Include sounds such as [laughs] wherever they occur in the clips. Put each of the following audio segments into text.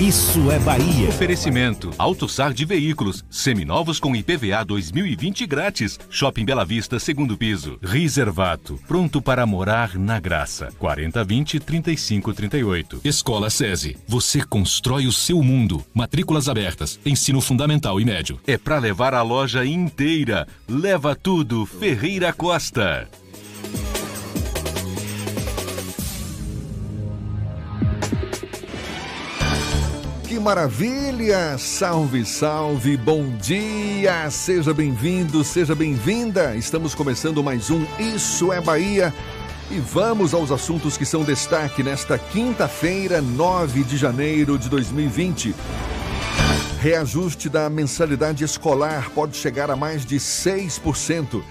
Isso é Bahia. Oferecimento: AutoSar de Veículos, seminovos com IPVA 2020 grátis. Shopping Bela Vista, segundo piso. Reservato, pronto para morar na graça. 4020 3538. Escola SESI. Você constrói o seu mundo. Matrículas abertas. Ensino fundamental e médio. É para levar a loja inteira. Leva tudo, Ferreira Costa. Maravilha! Salve, salve, bom dia! Seja bem-vindo, seja bem-vinda! Estamos começando mais um Isso é Bahia e vamos aos assuntos que são destaque nesta quinta-feira, 9 de janeiro de 2020. Reajuste da mensalidade escolar pode chegar a mais de 6%.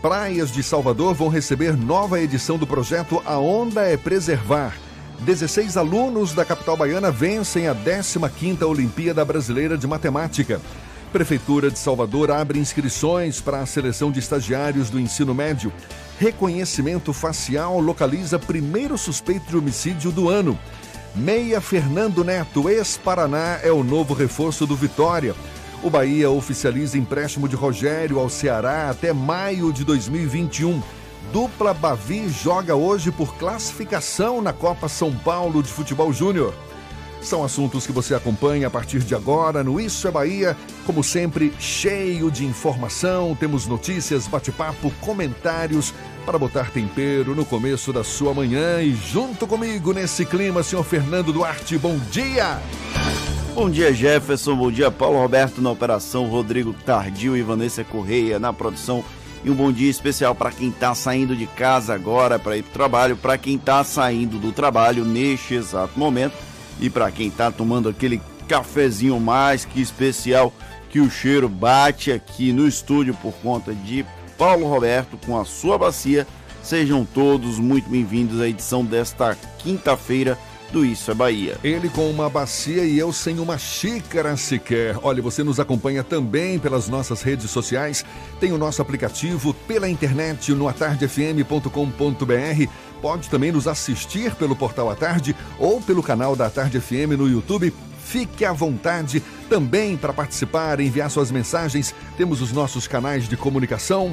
Praias de Salvador vão receber nova edição do projeto A Onda é Preservar. 16 alunos da capital baiana vencem a 15ª Olimpíada Brasileira de Matemática. Prefeitura de Salvador abre inscrições para a seleção de estagiários do ensino médio. Reconhecimento facial localiza primeiro suspeito de homicídio do ano. Meia Fernando Neto, ex-Paraná, é o novo reforço do Vitória. O Bahia oficializa empréstimo de Rogério ao Ceará até maio de 2021. Dupla Bavi joga hoje por classificação na Copa São Paulo de Futebol Júnior. São assuntos que você acompanha a partir de agora no Isso é Bahia. Como sempre, cheio de informação, temos notícias, bate-papo, comentários para botar tempero no começo da sua manhã. E junto comigo nesse clima, senhor Fernando Duarte, bom dia! Bom dia, Jefferson. Bom dia, Paulo Roberto na operação, Rodrigo Tardio e Vanessa Correia na produção e um bom dia especial para quem está saindo de casa agora para ir para o trabalho, para quem está saindo do trabalho neste exato momento e para quem está tomando aquele cafezinho mais que especial que o cheiro bate aqui no estúdio por conta de Paulo Roberto com a sua bacia. Sejam todos muito bem-vindos à edição desta quinta-feira do Isso é Bahia. Ele com uma bacia e eu sem uma xícara sequer. Olha, você nos acompanha também pelas nossas redes sociais, tem o nosso aplicativo pela internet no atardefm.com.br. Pode também nos assistir pelo portal A Tarde ou pelo canal da Tarde FM no YouTube. Fique à vontade também para participar, enviar suas mensagens. Temos os nossos canais de comunicação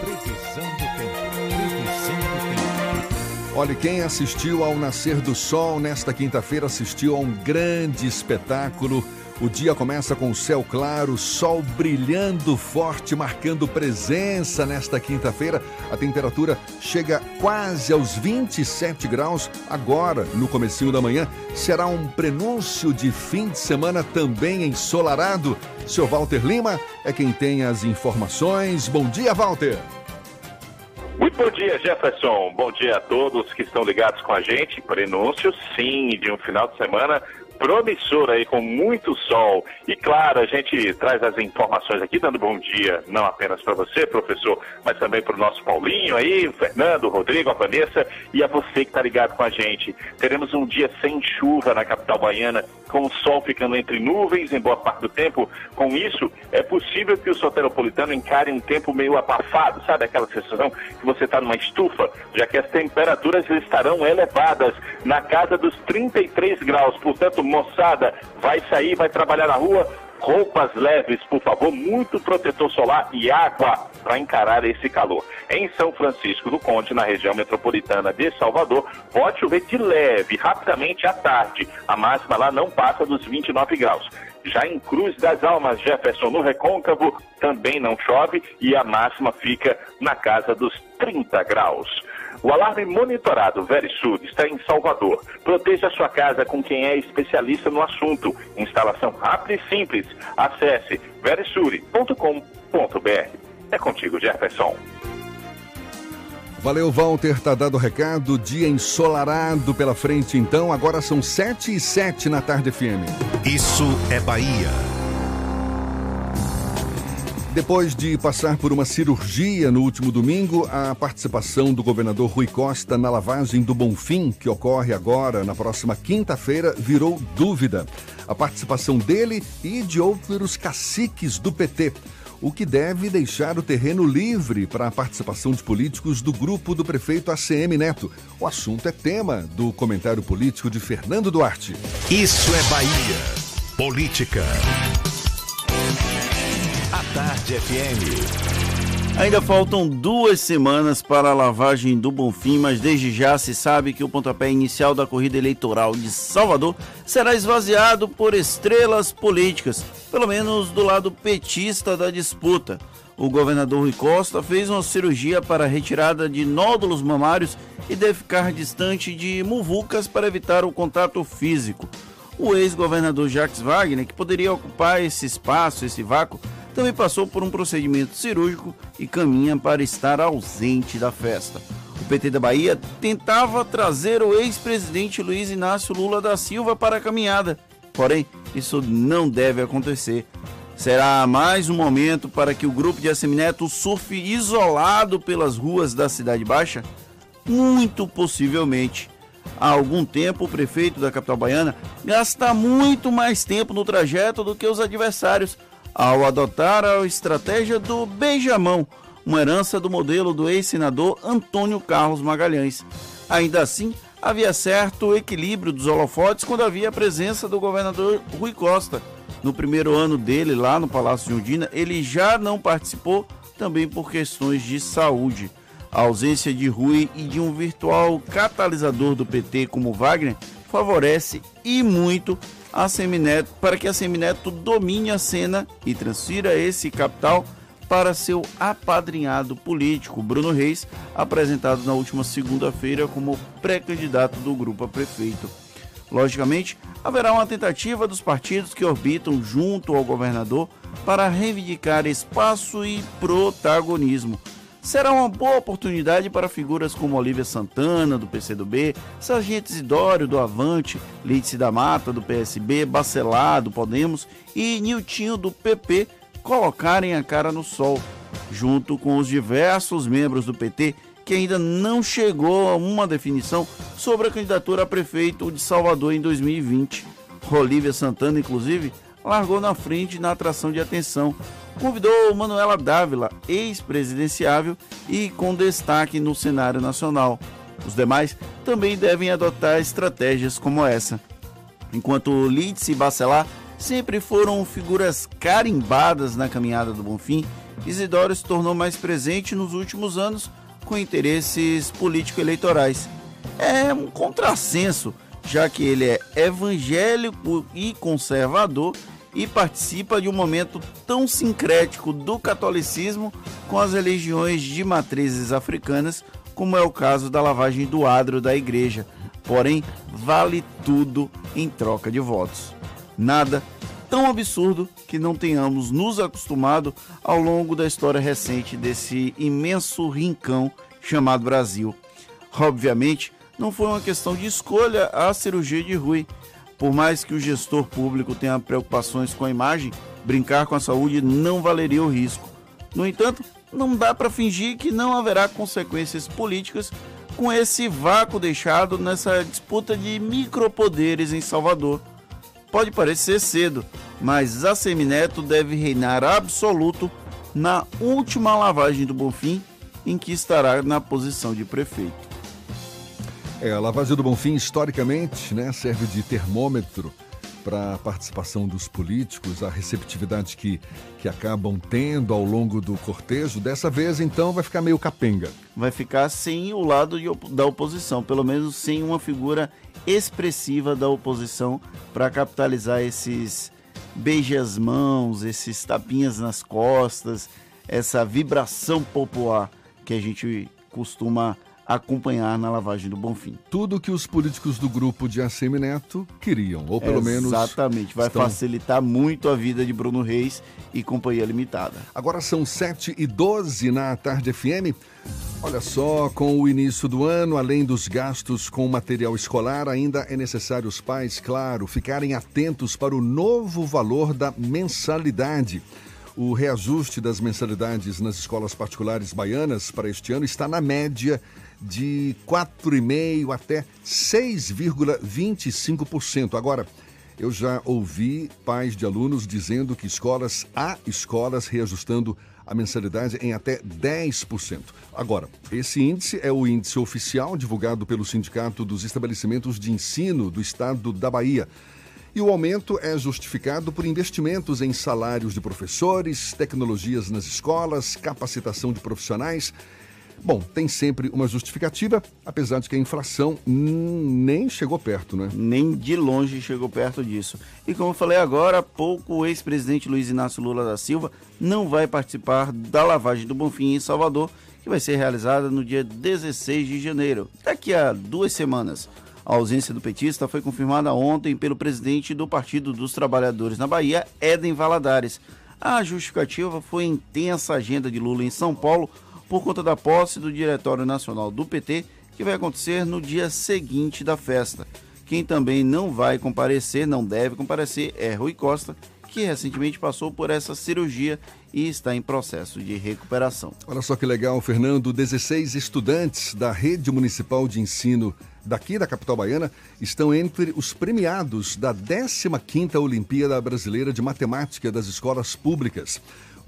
Olha, quem assistiu ao nascer do sol nesta quinta-feira assistiu a um grande espetáculo. O dia começa com o céu claro, sol brilhando forte, marcando presença nesta quinta-feira. A temperatura chega quase aos 27 graus agora, no comecinho da manhã. Será um prenúncio de fim de semana também ensolarado. Seu Walter Lima é quem tem as informações. Bom dia, Walter. Muito bom dia, Jefferson. Bom dia a todos que estão ligados com a gente. Prenúncio, sim, de um final de semana promissor aí, com muito sol. E claro, a gente traz as informações aqui, dando bom dia, não apenas para você, professor, mas também para o nosso Paulinho aí, o Fernando, o Rodrigo, a Vanessa e a você que está ligado com a gente. Teremos um dia sem chuva na capital baiana, com o sol ficando entre nuvens em boa parte do tempo. Com isso, é possível que o soteropolitano encare um tempo meio abafado, sabe aquela sensação que você está numa estufa, já que as temperaturas estarão elevadas na casa dos 33 graus. Portanto, moçada, vai sair, vai trabalhar na rua, roupas leves, por favor, muito protetor solar e água para encarar esse calor. Em São Francisco do Conde, na região metropolitana de Salvador, pode chover de leve, rapidamente à tarde. A máxima lá não passa dos 29 graus. Já em Cruz das Almas, Jefferson, no Recôncavo, também não chove e a máxima fica na casa dos 30 graus. O alarme monitorado Verisud está em Salvador. Proteja sua casa com quem é especialista no assunto. Instalação rápida e simples. Acesse verisure.com.br. É contigo, Jefferson. Valeu, Walter. Tá dado o recado. Dia ensolarado pela frente, então. Agora são 7 e 7 na tarde FM. Isso é Bahia. Depois de passar por uma cirurgia no último domingo, a participação do governador Rui Costa na lavagem do Bonfim, que ocorre agora na próxima quinta-feira, virou dúvida. A participação dele e de outros caciques do PT, o que deve deixar o terreno livre para a participação de políticos do grupo do prefeito ACM Neto. O assunto é tema do comentário político de Fernando Duarte. Isso é Bahia. Política. Tarde FM. Ainda faltam duas semanas para a lavagem do Bonfim, mas desde já se sabe que o pontapé inicial da corrida eleitoral de Salvador será esvaziado por estrelas políticas, pelo menos do lado petista da disputa. O governador Rui Costa fez uma cirurgia para retirada de nódulos mamários e deve ficar distante de muvucas para evitar o contato físico. O ex-governador Jacques Wagner, que poderia ocupar esse espaço, esse vácuo, também passou por um procedimento cirúrgico e caminha para estar ausente da festa. O PT da Bahia tentava trazer o ex-presidente Luiz Inácio Lula da Silva para a caminhada, porém, isso não deve acontecer. Será mais um momento para que o grupo de Assemineto surfe isolado pelas ruas da Cidade Baixa? Muito possivelmente. Há algum tempo, o prefeito da capital baiana gasta muito mais tempo no trajeto do que os adversários ao adotar a estratégia do beijamão, uma herança do modelo do ex-senador Antônio Carlos Magalhães. Ainda assim, havia certo equilíbrio dos holofotes quando havia a presença do governador Rui Costa. No primeiro ano dele lá no Palácio de Undina, ele já não participou, também por questões de saúde. A ausência de Rui e de um virtual catalisador do PT como Wagner favorece e muito a Semineto, para que a Semineto domine a cena e transfira esse capital para seu apadrinhado político, Bruno Reis, apresentado na última segunda-feira como pré-candidato do grupo a prefeito. Logicamente, haverá uma tentativa dos partidos que orbitam junto ao governador para reivindicar espaço e protagonismo, será uma boa oportunidade para figuras como Olivia Santana, do PCdoB, Sargento Isidório, do Avante, Lídice da Mata, do PSB, Bacelar, do Podemos e Niltinho, do PP, colocarem a cara no sol, junto com os diversos membros do PT que ainda não chegou a uma definição sobre a candidatura a prefeito de Salvador em 2020. Olivia Santana, inclusive, largou na frente na atração de atenção, convidou Manuela Dávila, ex-presidenciável e com destaque no cenário nacional. Os demais também devem adotar estratégias como essa. Enquanto Lídice e Bacelar sempre foram figuras carimbadas na caminhada do Bonfim, Isidoro se tornou mais presente nos últimos anos com interesses político-eleitorais. É um contrassenso, já que ele é evangélico e conservador e participa de um momento tão sincrético do catolicismo com as religiões de matrizes africanas, como é o caso da lavagem do adro da igreja. Porém, vale tudo em troca de votos. Nada tão absurdo que não tenhamos nos acostumado ao longo da história recente desse imenso rincão chamado Brasil. Obviamente, não foi uma questão de escolha a cirurgia de Rui, por mais que o gestor público tenha preocupações com a imagem, brincar com a saúde não valeria o risco. No entanto, não dá para fingir que não haverá consequências políticas com esse vácuo deixado nessa disputa de micropoderes em Salvador. Pode parecer cedo, mas a Semineto deve reinar absoluto na última lavagem do Bonfim, em que estará na posição de prefeito. É, a lavagem do Bonfim, historicamente, né, serve de termômetro para a participação dos políticos, a receptividade que, que acabam tendo ao longo do cortejo. Dessa vez, então, vai ficar meio capenga. Vai ficar sem o lado da oposição, pelo menos sem uma figura expressiva da oposição para capitalizar esses beijas-mãos, esses tapinhas nas costas, essa vibração popular que a gente costuma acompanhar na lavagem do Bonfim. Tudo que os políticos do grupo de ACM Neto queriam, ou pelo Exatamente. menos. Exatamente, vai estão... facilitar muito a vida de Bruno Reis e Companhia Limitada. Agora são 7 e 12 na Tarde FM. Olha só, com o início do ano, além dos gastos com material escolar, ainda é necessário os pais, claro, ficarem atentos para o novo valor da mensalidade. O reajuste das mensalidades nas escolas particulares baianas para este ano está na média de 4,5% até 6,25%. Agora, eu já ouvi pais de alunos dizendo que escolas, há escolas reajustando a mensalidade em até 10%. Agora, esse índice é o índice oficial divulgado pelo Sindicato dos Estabelecimentos de Ensino do Estado da Bahia. E o aumento é justificado por investimentos em salários de professores, tecnologias nas escolas, capacitação de profissionais. Bom, tem sempre uma justificativa, apesar de que a inflação nem chegou perto, né? Nem de longe chegou perto disso. E como eu falei agora há pouco, o ex-presidente Luiz Inácio Lula da Silva não vai participar da lavagem do Bonfim em Salvador, que vai ser realizada no dia 16 de janeiro, daqui a duas semanas. A ausência do petista foi confirmada ontem pelo presidente do Partido dos Trabalhadores na Bahia, Éden Valadares. A justificativa foi a intensa agenda de Lula em São Paulo por conta da posse do Diretório Nacional do PT, que vai acontecer no dia seguinte da festa. Quem também não vai comparecer, não deve comparecer, é Rui Costa, que recentemente passou por essa cirurgia e está em processo de recuperação. Olha só que legal, Fernando. 16 estudantes da Rede Municipal de Ensino daqui da capital baiana estão entre os premiados da 15ª Olimpíada Brasileira de Matemática das Escolas Públicas.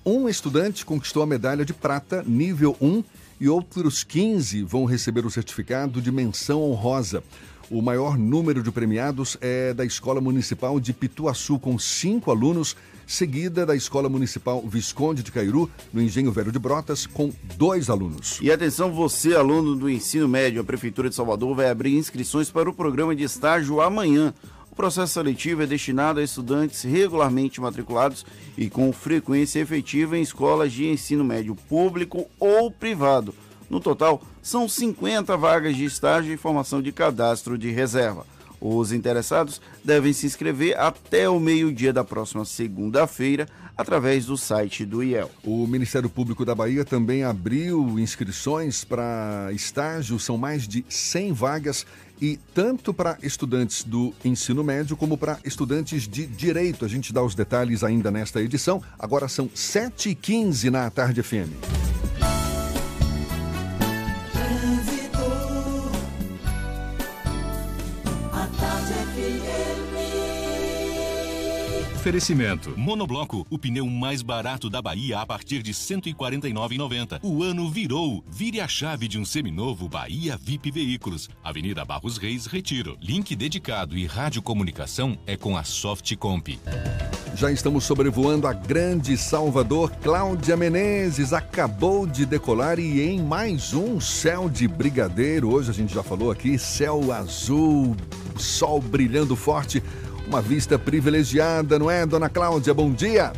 Um estudante conquistou a medalha de prata nível 1 e outros 15 vão receber o certificado de menção honrosa. O maior número de premiados é da Escola Municipal de Pituaçu, com cinco alunos, seguida da Escola Municipal Visconde de Cairu, no Engenho Velho de Brotas, com dois alunos. E atenção, você, aluno do ensino médio, a Prefeitura de Salvador vai abrir inscrições para o programa de estágio amanhã. O processo seletivo é destinado a estudantes regularmente matriculados e com frequência efetiva em escolas de ensino médio público ou privado. No total, são 50 vagas de estágio e formação de cadastro de reserva. Os interessados devem se inscrever até o meio-dia da próxima segunda-feira através do site do IEL. O Ministério Público da Bahia também abriu inscrições para estágio, são mais de 100 vagas e tanto para estudantes do ensino médio como para estudantes de direito. A gente dá os detalhes ainda nesta edição. Agora são 7h15 na Tarde FM. Oferecimento. Monobloco, o pneu mais barato da Bahia a partir de R$ 149,90. O ano virou. Vire a chave de um seminovo Bahia VIP Veículos. Avenida Barros Reis, Retiro. Link dedicado e radiocomunicação é com a Softcomp. Já estamos sobrevoando a grande Salvador. Cláudia Menezes acabou de decolar e em mais um céu de brigadeiro. Hoje a gente já falou aqui, céu azul, sol brilhando forte. Uma vista privilegiada, não é, dona Cláudia? Bom dia.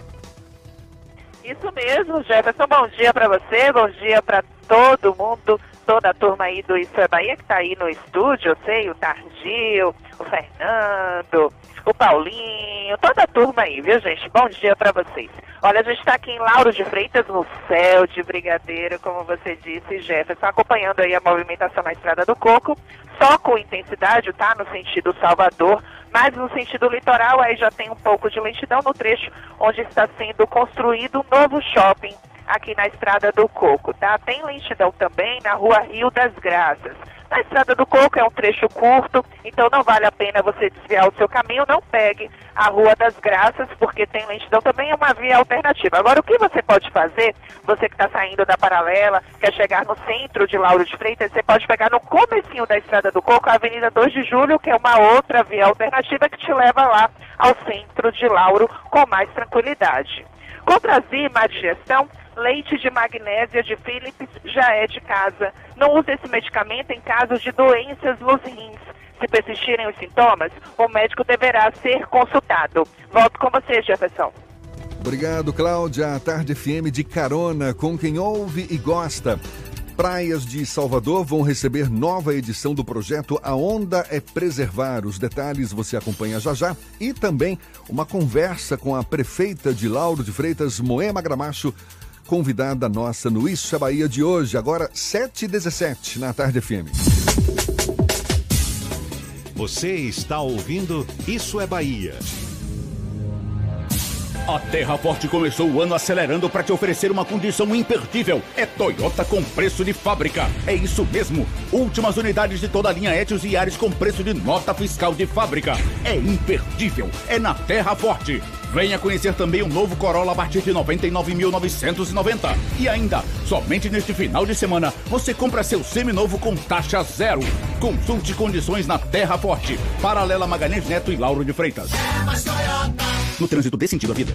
Isso mesmo, Jefferson. Bom dia para você, bom dia para todo mundo, toda a turma aí do Isso é Bahia que está aí no estúdio, eu sei, o Targil, o Fernando, o Paulinho, toda a turma aí, viu, gente? Bom dia para vocês. Olha, a gente está aqui em Lauro de Freitas, no céu de Brigadeiro, como você disse, Jefferson, acompanhando aí a movimentação na Estrada do Coco, só com intensidade, tá? No sentido Salvador, mas no sentido litoral aí já tem um pouco de lentidão no trecho onde está sendo construído um novo shopping aqui na Estrada do Coco, tá? Tem lentidão também na Rua Rio das Graças. Na Estrada do Coco é um trecho curto, então não vale a pena você desviar o seu caminho, não pegue a Rua das Graças, porque tem lentidão também é uma via alternativa. Agora, o que você pode fazer, você que está saindo da paralela, quer chegar no centro de Lauro de Freitas, você pode pegar no comecinho da Estrada do Coco, a Avenida 2 de Julho, que é uma outra via alternativa que te leva lá ao centro de Lauro com mais tranquilidade. Comprazir má digestão, leite de magnésia de Philips já é de casa. Não use esse medicamento em casos de doenças nos rins. Se persistirem os sintomas, o médico deverá ser consultado. Volto com você, Jefferson. Obrigado, Cláudia. A Tarde FM de carona com quem ouve e gosta. praias de Salvador vão receber nova edição do projeto A Onda é Preservar. Os detalhes você acompanha já já. E também uma conversa com a prefeita de Lauro de Freitas, Moema Gramacho, convidada nossa no Isso é Bahia de hoje, agora 7h17 na Tarde FM. Você está ouvindo Isso é Bahia. A Terra Forte começou o ano acelerando para te oferecer uma condição imperdível. É Toyota com preço de fábrica. É isso mesmo. Últimas unidades de toda a linha Etios e Ares com preço de nota fiscal de fábrica. É imperdível. É na Terra Forte. Venha conhecer também o novo Corolla a partir de 99.990. E ainda, somente neste final de semana, você compra seu seminovo com taxa zero. Consulte condições na Terra Forte. Paralela Magalhães Neto e Lauro de Freitas. É. No trânsito dê sentido à vida.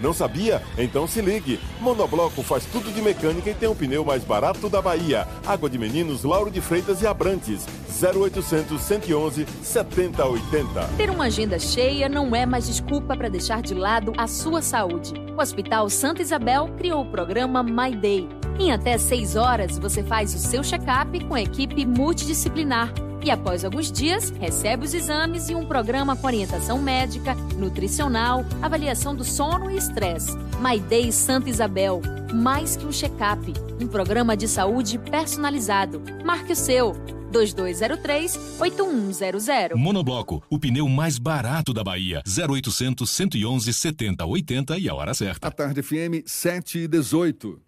Não sabia? Então se ligue. Monobloco faz tudo de mecânica e tem o pneu mais barato da Bahia. Água de Meninos, Lauro de Freitas e Abrantes. 0800 111 7080. Ter uma agenda cheia não é mais desculpa para deixar de lado a sua saúde. O Hospital Santa Isabel criou o programa My Day. Em até 6 horas, você faz o seu check-up com a equipe multidisciplinar e após alguns dias recebe os exames e um programa com orientação médica, nutricional, avaliação do sono e estresse. My Day Santa Isabel, mais que um check-up, um programa de saúde personalizado. Marque o seu 2203-8100. Monobloco, o pneu mais barato da Bahia. 0800 111 7080 e a hora certa. A tarde FM 7 e 18.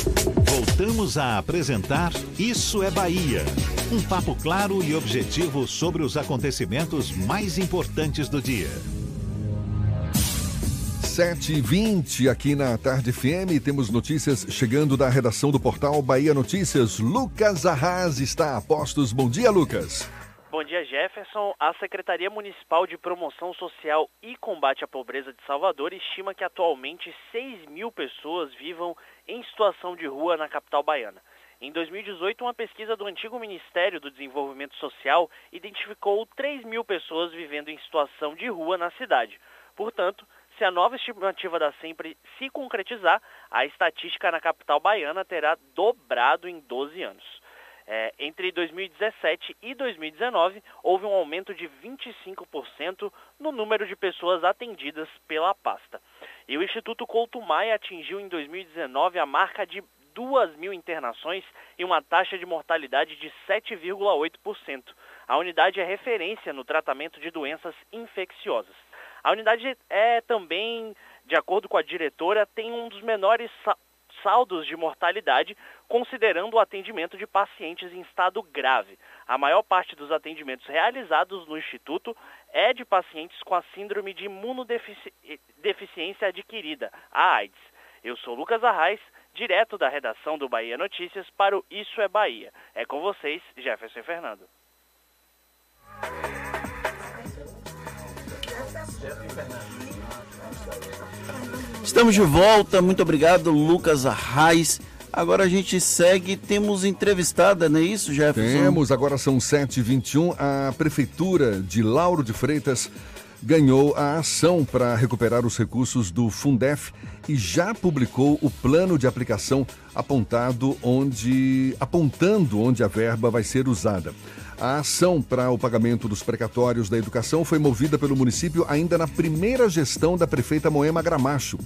Voltamos a apresentar Isso é Bahia. Um papo claro e objetivo sobre os acontecimentos mais importantes do dia. 7h20 aqui na Tarde FM. Temos notícias chegando da redação do portal Bahia Notícias. Lucas Arras está a postos. Bom dia, Lucas. Bom dia, Jefferson. A Secretaria Municipal de Promoção Social e Combate à Pobreza de Salvador estima que atualmente 6 mil pessoas vivam em situação de rua na capital baiana. Em 2018, uma pesquisa do antigo Ministério do Desenvolvimento Social identificou 3 mil pessoas vivendo em situação de rua na cidade. Portanto, se a nova estimativa da Sempre se concretizar, a estatística na capital baiana terá dobrado em 12 anos. É, entre 2017 e 2019, houve um aumento de 25% no número de pessoas atendidas pela pasta. E o Instituto Couto Maia atingiu em 2019 a marca de 2 mil internações e uma taxa de mortalidade de 7,8%. A unidade é referência no tratamento de doenças infecciosas. A unidade é também, de acordo com a diretora, tem um dos menores saldos de mortalidade, considerando o atendimento de pacientes em estado grave. A maior parte dos atendimentos realizados no Instituto é de pacientes com a síndrome de imunodeficiência adquirida, a AIDS. Eu sou Lucas Arraes, direto da redação do Bahia Notícias para o Isso é Bahia. É com vocês, Jefferson Fernando. Estamos de volta, muito obrigado, Lucas Arraes. Agora a gente segue, temos entrevistada, não é isso, Jefferson? Temos, agora são 7h21. A Prefeitura de Lauro de Freitas ganhou a ação para recuperar os recursos do Fundef e já publicou o plano de aplicação apontado onde, apontando onde a verba vai ser usada. A ação para o pagamento dos precatórios da educação foi movida pelo município ainda na primeira gestão da prefeita Moema Gramacho.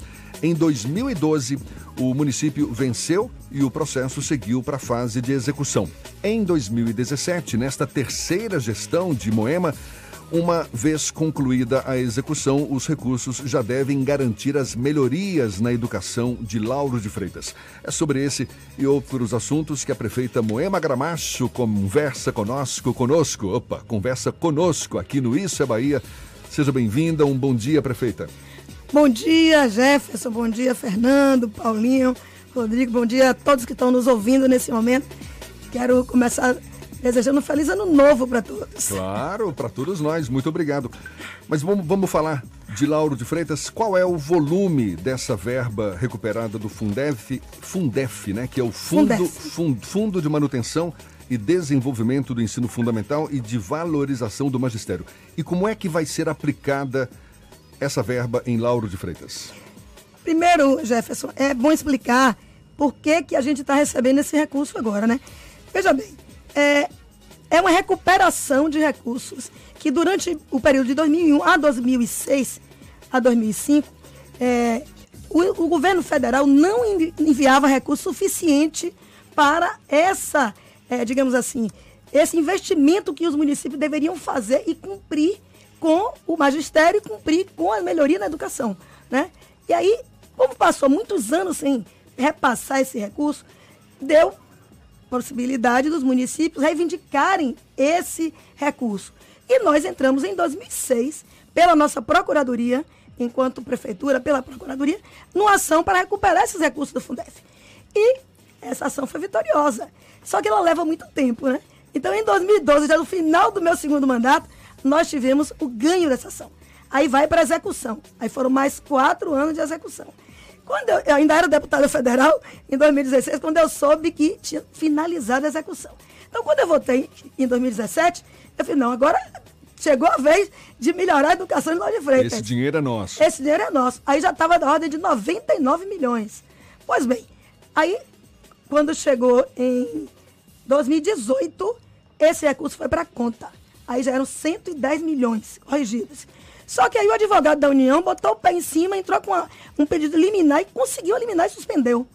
Em 2012, o município venceu e o processo seguiu para a fase de execução. Em 2017, nesta terceira gestão de Moema, Uma vez concluída a execução, os recursos já devem garantir as melhorias na educação de Lauro de Freitas. É sobre esse e outros assuntos que a prefeita Moema Gramacho conversa conosco, conosco, opa, conversa conosco aqui no Isso é Bahia. Seja bem-vinda, um bom dia, prefeita. Bom dia, Jefferson, bom dia, Fernando, Paulinho, Rodrigo, bom dia a todos que estão nos ouvindo nesse momento. Quero começar desejando um feliz ano novo para todos. Claro, para todos nós, muito obrigado. Mas vamos, vamos falar de Lauro de Freitas. Qual é o volume dessa verba recuperada do Fundef, Fundef né, que é o Fundo, Fundo, Fundo de Manutenção e Desenvolvimento do Ensino Fundamental e de Valorização do Magistério? E como é que vai ser aplicada essa verba em Lauro de Freitas? Primeiro, Jefferson, é bom explicar por que, que a gente está recebendo esse recurso agora, né? Veja bem, é, é uma recuperação de recursos que durante o período de 2001 a 2006 a 2005 é, o, o, governo federal não enviava recurso suficiente para essa, é, digamos assim, esse investimento que os municípios deveriam fazer e cumprir com o magistério e cumprir com a melhoria na educação, né? E aí, como passou muitos anos sem repassar esse recurso, deu possibilidade dos municípios reivindicarem esse recurso. E nós entramos em 2006, pela nossa Procuradoria, enquanto Prefeitura, pela Procuradoria, numa ação para recuperar esses recursos do Fundef. E essa ação foi vitoriosa. Só que ela leva muito tempo, né? Então, em 2012, já no final do meu segundo mandato, nós tivemos o ganho dessa ação. Aí vai para execução. Aí foram mais quatro anos de execução. Quando eu, eu, ainda era deputada federal, em 2016, quando eu soube que tinha finalizado a execução. Então, quando eu votei em 2017, eu falei, não, agora chegou a vez de melhorar a educação de Lauro de Freitas. Esse dinheiro é nosso. Esse dinheiro é nosso. Aí já estava da ordem de 99 milhões. Pois bem, aí, quando chegou em 2018, esse recurso foi para a conta. Aí já eram 110 milhões corrigidos. Só que aí o advogado da União botou o pé em cima, entrou com uma, um pedido liminar e conseguiu eliminar e suspendeu.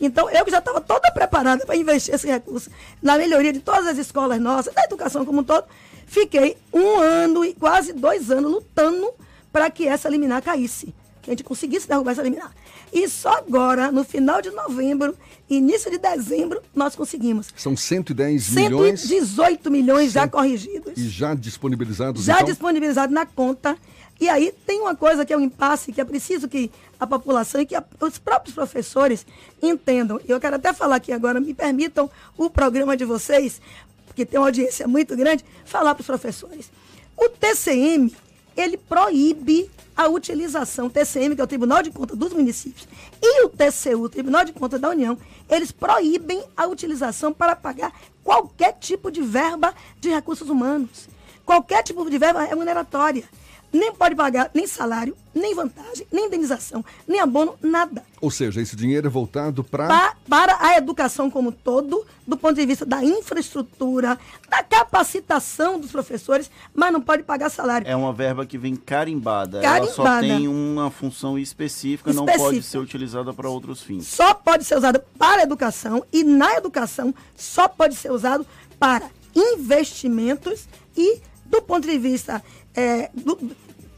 Então, eu que já estava toda preparada para investir esse recurso na melhoria de todas as escolas nossas, da educação como um todo, fiquei um ano e quase dois anos lutando para que essa liminar caísse. Que a gente conseguisse derrubar essa liminar. E só agora, no final de novembro, início de dezembro, nós conseguimos. São 110 milhões. 118 milhões já corrigidos. E já disponibilizados? Já então? disponibilizados na conta. E aí tem uma coisa que é um impasse, que é preciso que a população e que a, os próprios professores entendam. Eu quero até falar aqui agora, me permitam o programa de vocês, porque tem uma audiência muito grande, falar para os professores. O TCM, ele proíbe a utilização, TCM, que é o Tribunal de Contas dos Municípios, e o TCU, o Tribunal de Contas da União, eles proíbem a utilização para pagar qualquer tipo de verba de recursos humanos. Qualquer tipo de verba remuneratória nem pode pagar nem salário, nem vantagem, nem indenização, nem abono, nada. Ou seja, esse dinheiro é voltado pra... Pa, para a educação como todo, do ponto de vista da infraestrutura, da capacitação dos professores, mas não pode pagar salário. É uma verba que vem carimbada. carimbada. Ela só tem uma função específica, específica. não pode ser utilizada para outros fins. Só pode ser usada para a educação e na educação só pode ser usado para investimentos e do ponto de vista é, do,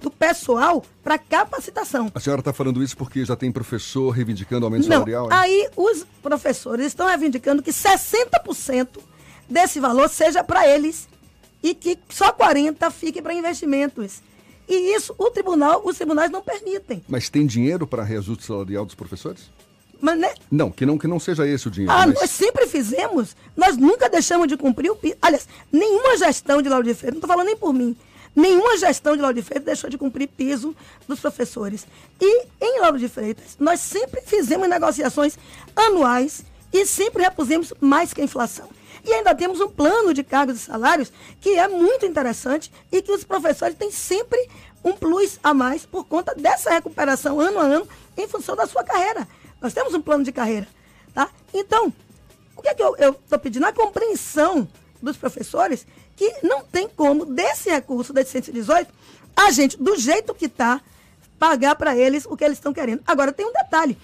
do pessoal para capacitação. A senhora está falando isso porque já tem professor reivindicando aumento Não, salarial? Hein? Aí os professores estão reivindicando que 60% desse valor seja para eles e que só 40% fique para investimentos. E isso o tribunal, os tribunais não permitem. Mas tem dinheiro para reajuste salarial dos professores? Mas, né? Não, que não, que não seja esse o dinheiro. Ah, mas... nós sempre fizemos. Nós nunca deixamos de cumprir o piso. Aliás, nenhuma gestão de Lauro de Freitas, não estou falando nem por mim, Nenhuma gestão de Lauro de Freitas deixou de cumprir piso dos professores. E em Lauro de Freitas, nós sempre fizemos negociações anuais e sempre repusemos mais que a inflação. E ainda temos um plano de cargos e salários que é muito interessante e que os professores têm sempre um plus a mais por conta dessa recuperação ano a ano em função da sua carreira. Nós temos um plano de carreira. Tá? Então, o que, é que eu estou pedindo? A compreensão dos professores que não tem como, desse recurso da 118, a gente, do jeito que está, pagar para eles o que eles estão querendo. Agora, tem um detalhe.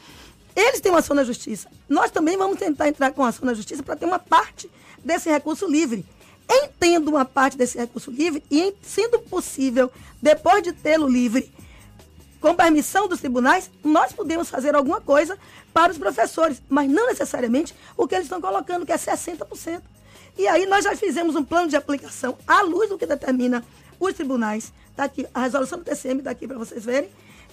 Eles têm uma ação na justiça. Nós também vamos tentar entrar com ação na justiça para ter uma parte desse recurso livre. entendo uma parte desse recurso livre e, sendo possível, depois de tê-lo livre, com permissão dos tribunais, nós podemos fazer alguma coisa para os professores, mas não necessariamente o que eles estão colocando, que é 60%. E aí nós já fizemos um plano de aplicação à luz do que determina os tribunais. Está aqui, a resolução do TCM está aqui para vocês verem.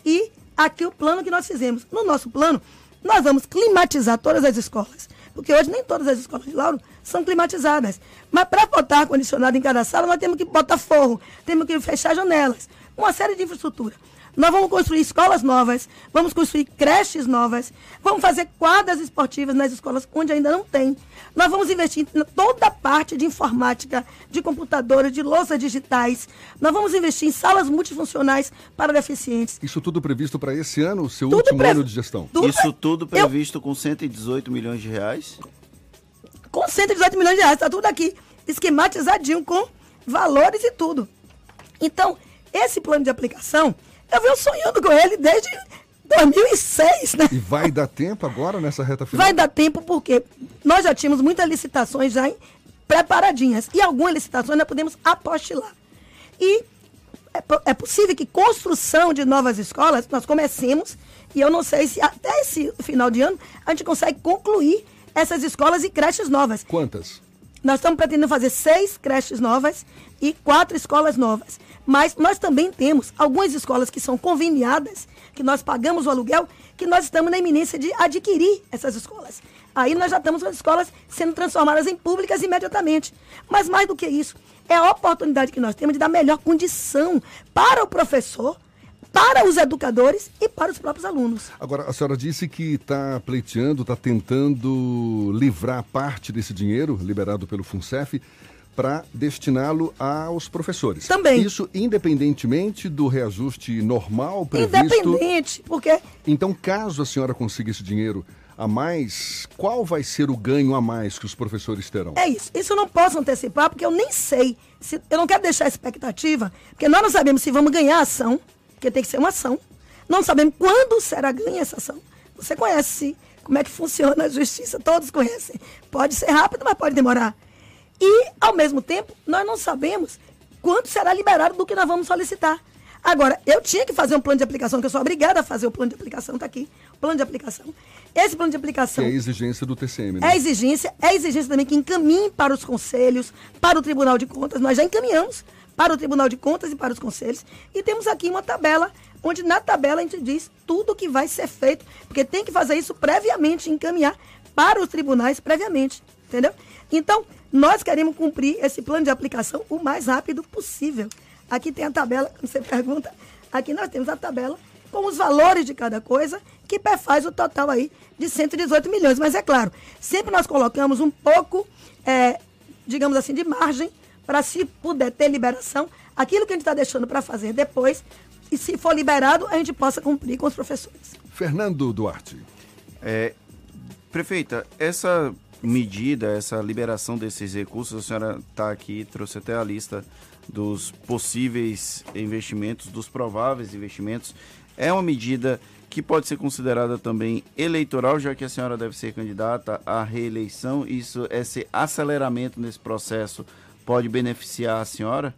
E aqui o plano que nós fizemos. No nosso plano, nós vamos climatizar todas as escolas. Porque hoje nem todas as escolas de Lauro são climatizadas. Mas para botar ar-condicionado em cada sala, nós temos que botar forro, temos que fechar janelas, uma série de infraestrutura. Nós vamos construir escolas novas, vamos construir creches novas, vamos fazer quadras esportivas nas escolas onde ainda não tem. Nós vamos investir em toda a parte de informática, de computadores, de louças digitais. Nós vamos investir em salas multifuncionais para deficientes. Isso tudo previsto para esse ano, seu tudo último ano de gestão? Tudo Isso tudo previsto eu... com 118 milhões de reais? Com 118 milhões de reais, está tudo aqui esquematizadinho com valores e tudo. Então, esse plano de aplicação, eu venho sonhando com ele desde 2006, né? E vai dar tempo agora nessa reta final? Vai dar tempo porque nós já tínhamos muitas licitações já preparadinhas e algumas licitações nós podemos apostilar. E é, é possível que construção de novas escolas nós comecemos e eu não sei se até esse final de ano a gente consegue concluir essas escolas e creches novas. Quantas? Nós estamos pretendendo fazer seis creches novas e quatro escolas novas. Mas nós também temos algumas escolas que são conveniadas, que nós pagamos o aluguel, que nós estamos na iminência de adquirir essas escolas. Aí nós já estamos com as escolas sendo transformadas em públicas imediatamente. Mas mais do que isso, é a oportunidade que nós temos de dar melhor condição para o professor, para os educadores e para os próprios alunos. Agora, a senhora disse que está pleiteando, está tentando livrar parte desse dinheiro liberado pelo FUNCEF para destiná-lo aos professores. Também. Isso independentemente do reajuste normal previsto. Independente, porque. Então, caso a senhora consiga esse dinheiro a mais, qual vai ser o ganho a mais que os professores terão? É isso. Isso eu não posso antecipar, porque eu nem sei. Se, eu não quero deixar expectativa, porque nós não sabemos se vamos ganhar a ação, porque tem que ser uma ação. Não sabemos quando será ganha essa ação. Você conhece como é que funciona a justiça, todos conhecem. Pode ser rápido, mas pode demorar. E, ao mesmo tempo, nós não sabemos quanto será liberado do que nós vamos solicitar. Agora, eu tinha que fazer um plano de aplicação, que eu sou obrigada a fazer o plano de aplicação, está aqui, plano de aplicação. Esse plano de aplicação. Que é a exigência do TCM, né? É exigência, é exigência também que encaminhe para os conselhos, para o Tribunal de Contas. Nós já encaminhamos para o Tribunal de Contas e para os conselhos. E temos aqui uma tabela, onde na tabela a gente diz tudo o que vai ser feito, porque tem que fazer isso previamente, encaminhar para os tribunais previamente, entendeu? Então, nós queremos cumprir esse plano de aplicação o mais rápido possível. Aqui tem a tabela, quando você [laughs] pergunta, aqui nós temos a tabela com os valores de cada coisa, que faz o total aí de 118 milhões. Mas é claro, sempre nós colocamos um pouco, é, digamos assim, de margem para se puder ter liberação, aquilo que a gente está deixando para fazer depois, e se for liberado, a gente possa cumprir com os professores. Fernando Duarte. É, prefeita, essa medida, essa liberação desses recursos, a senhora está aqui, trouxe até a lista dos possíveis investimentos, dos prováveis investimentos. É uma medida que pode ser considerada também eleitoral, já que a senhora deve ser candidata à reeleição. Isso, esse aceleramento nesse processo pode beneficiar a senhora?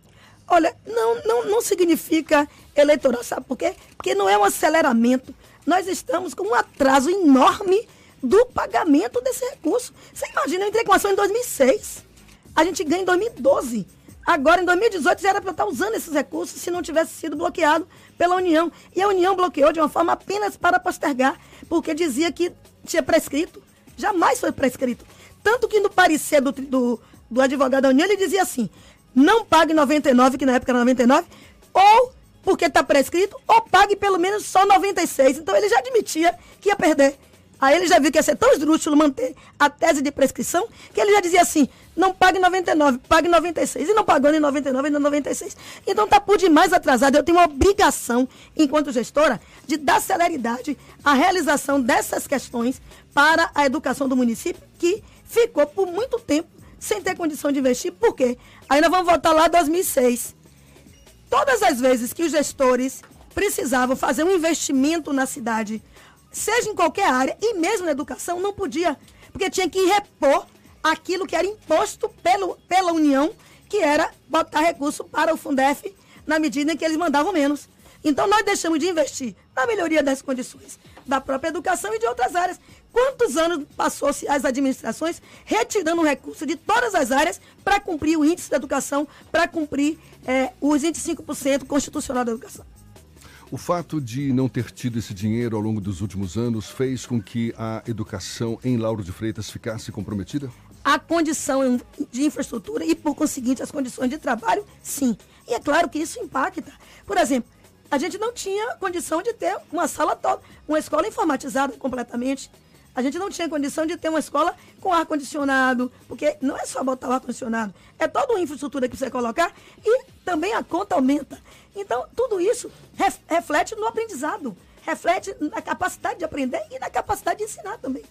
Olha, não, não, não significa eleitoral, sabe por quê? Porque não é um aceleramento. Nós estamos com um atraso enorme do pagamento desse recurso. Você imagina, eu entrei com ação em 2006. A gente ganha em 2012. Agora, em 2018, já era para estar usando esses recursos se não tivesse sido bloqueado pela União. E a União bloqueou de uma forma apenas para postergar, porque dizia que tinha prescrito. Jamais foi prescrito. Tanto que no parecer do, do, do advogado da União, ele dizia assim: não pague 99, que na época era 99, ou porque está prescrito, ou pague pelo menos só 96. Então ele já admitia que ia perder. Aí ele já viu que ia ser tão esdrúxulo manter a tese de prescrição, que ele já dizia assim, não pague 99, pague 96. E não pagou nem 99, nem 96. Então está por demais atrasado. Eu tenho uma obrigação, enquanto gestora, de dar celeridade à realização dessas questões para a educação do município, que ficou por muito tempo sem ter condição de investir. Por quê? Nós vamos voltar lá em 2006. Todas as vezes que os gestores precisavam fazer um investimento na cidade seja em qualquer área, e mesmo na educação, não podia, porque tinha que repor aquilo que era imposto pelo, pela União, que era botar recurso para o Fundef na medida em que eles mandavam menos. Então nós deixamos de investir na melhoria das condições da própria educação e de outras áreas. Quantos anos passou-se as administrações retirando recurso de todas as áreas para cumprir o índice da educação, para cumprir é, os 25% constitucional da educação? O fato de não ter tido esse dinheiro ao longo dos últimos anos fez com que a educação em Lauro de Freitas ficasse comprometida? A condição de infraestrutura e, por conseguinte, as condições de trabalho, sim. E é claro que isso impacta. Por exemplo, a gente não tinha condição de ter uma sala toda, uma escola informatizada completamente. A gente não tinha condição de ter uma escola com ar-condicionado, porque não é só botar o ar-condicionado, é toda uma infraestrutura que você colocar e também a conta aumenta. Então, tudo isso ref, reflete no aprendizado, reflete na capacidade de aprender e na capacidade de ensinar também.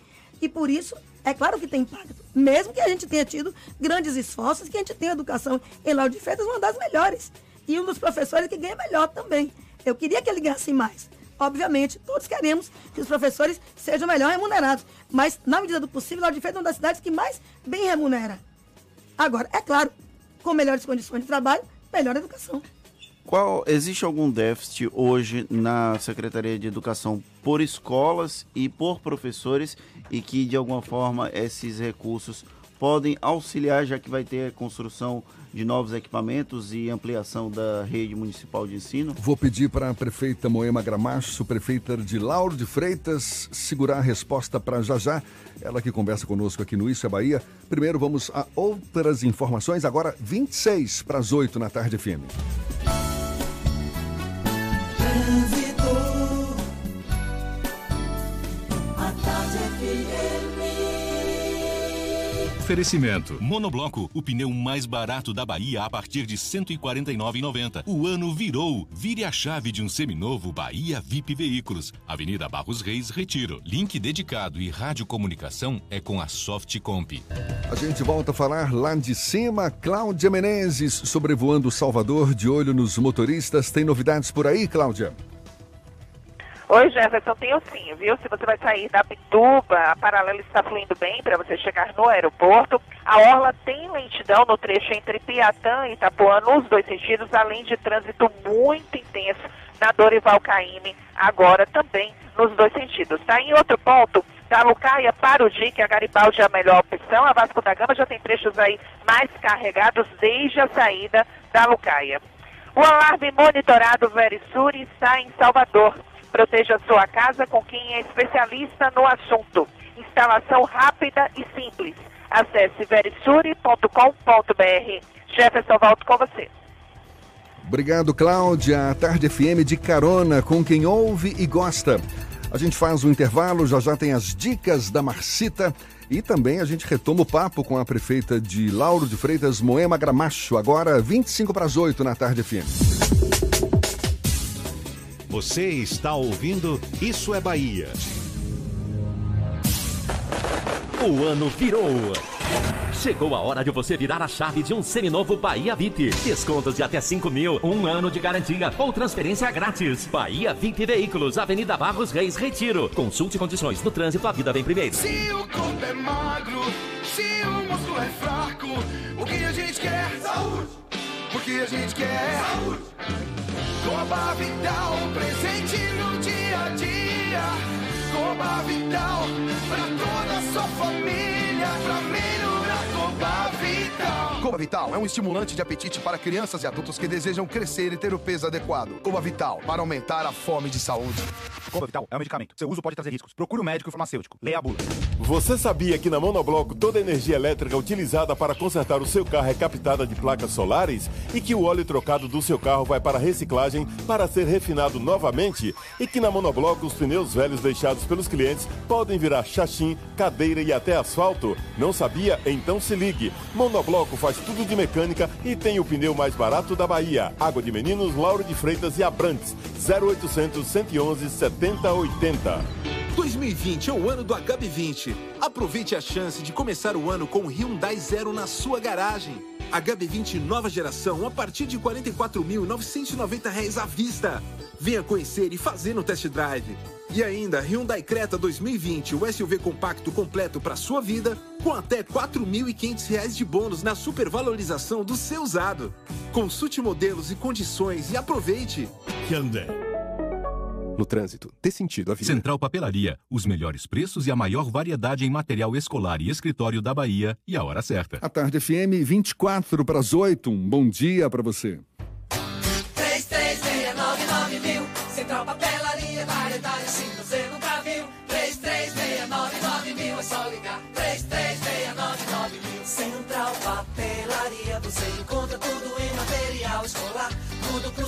E por isso, é claro que tem impacto. Mesmo que a gente tenha tido grandes esforços, que a gente tenha educação em Lauro de Freitas uma das melhores. E um dos professores que ganha melhor também. Eu queria que ele ganhasse mais. Obviamente, todos queremos que os professores sejam melhor remunerados. Mas, na medida do possível, Lauro de Freitas é uma das cidades que mais bem remunera. Agora, é claro, com melhores condições de trabalho, melhor educação. Qual existe algum déficit hoje na Secretaria de Educação por escolas e por professores e que de alguma forma esses recursos podem auxiliar já que vai ter a construção de novos equipamentos e ampliação da rede municipal de ensino? Vou pedir para a prefeita Moema Gramacho, prefeita de Lauro de Freitas, segurar a resposta para já já. Ela que conversa conosco aqui no Isso é Bahia. Primeiro vamos a outras informações, agora 26 para as 8 na tarde FM. Oferecimento. Monobloco, o pneu mais barato da Bahia a partir de R$ 149,90. O ano virou. Vire a chave de um seminovo Bahia VIP Veículos. Avenida Barros Reis, Retiro. Link dedicado e radiocomunicação é com a Softcomp. A gente volta a falar lá de cima. Cláudia Menezes sobrevoando Salvador, de olho nos motoristas. Tem novidades por aí, Cláudia? Oi, Jefferson, tenho sim, viu? Se você vai sair da Pituba, a paralela está fluindo bem para você chegar no aeroporto. A Orla tem lentidão no trecho entre Piatã e Itapuã, nos dois sentidos, além de trânsito muito intenso na Dorival Caymmi, agora também nos dois sentidos. Tá? Em outro ponto, da Lucaia para o Dique, a Garibaldi é a melhor opção. A Vasco da Gama já tem trechos aí mais carregados desde a saída da Lucaia. O alarme monitorado Verisur está em Salvador. Proteja sua casa com quem é especialista no assunto. Instalação rápida e simples. Acesse verisuri.com.br. Jefferson, volto com você. Obrigado, Cláudia. A Tarde FM de carona com quem ouve e gosta. A gente faz um intervalo, já já tem as dicas da Marcita e também a gente retoma o papo com a prefeita de Lauro de Freitas, Moema Gramacho, agora 25 para as 8 na Tarde FM. Você está ouvindo Isso é Bahia. O ano virou. Chegou a hora de você virar a chave de um seminovo Bahia VIP. Descontos de até 5 mil, um ano de garantia ou transferência grátis. Bahia VIP Veículos, Avenida Barros Reis, Retiro. Consulte condições no trânsito, a vida vem primeiro. Se o corpo é magro, se o músculo é fraco, o que a gente quer? Saúde! O que a gente quer? Saúde! Coba Vital, presente no dia a dia. Coba Vital, pra toda a sua família, pra melhorar Coba Vital. Coba Vital é um estimulante de apetite para crianças e adultos que desejam crescer e ter o peso adequado. Coba Vital, para aumentar a fome de saúde. Coba Vital é um medicamento. Seu uso pode trazer riscos. Procure o um médico e farmacêutico. Leia a bula. Você sabia que na Monobloco toda a energia elétrica utilizada para consertar o seu carro é captada de placas solares? E que o óleo trocado do seu carro vai para reciclagem para ser refinado novamente? E que na Monobloco os pneus velhos deixados pelos clientes podem virar chachim, cadeira e até asfalto? Não sabia? Então se ligue. Monobloco faz tudo de mecânica e tem o pneu mais barato da Bahia. Água de Meninos, Lauro de Freitas e Abrantes. 0800 111 7080. 2020 é o ano do HB20. Aproveite a chance de começar o ano com o Hyundai Zero na sua garagem. HB20 nova geração a partir de R$ 44.990 à vista. Venha conhecer e fazer no test drive. E ainda Hyundai Creta 2020, o SUV compacto completo para sua vida, com até R$ 4.500 de bônus na supervalorização do seu usado. Consulte modelos e condições e aproveite. Hyundai. No trânsito, dê sentido à vida. Central Papelaria, os melhores preços e a maior variedade em material escolar e escritório da Bahia e a hora certa. A tarde FM 24 para as 8. Um bom dia para você. 3369 mil. Central Papelaria,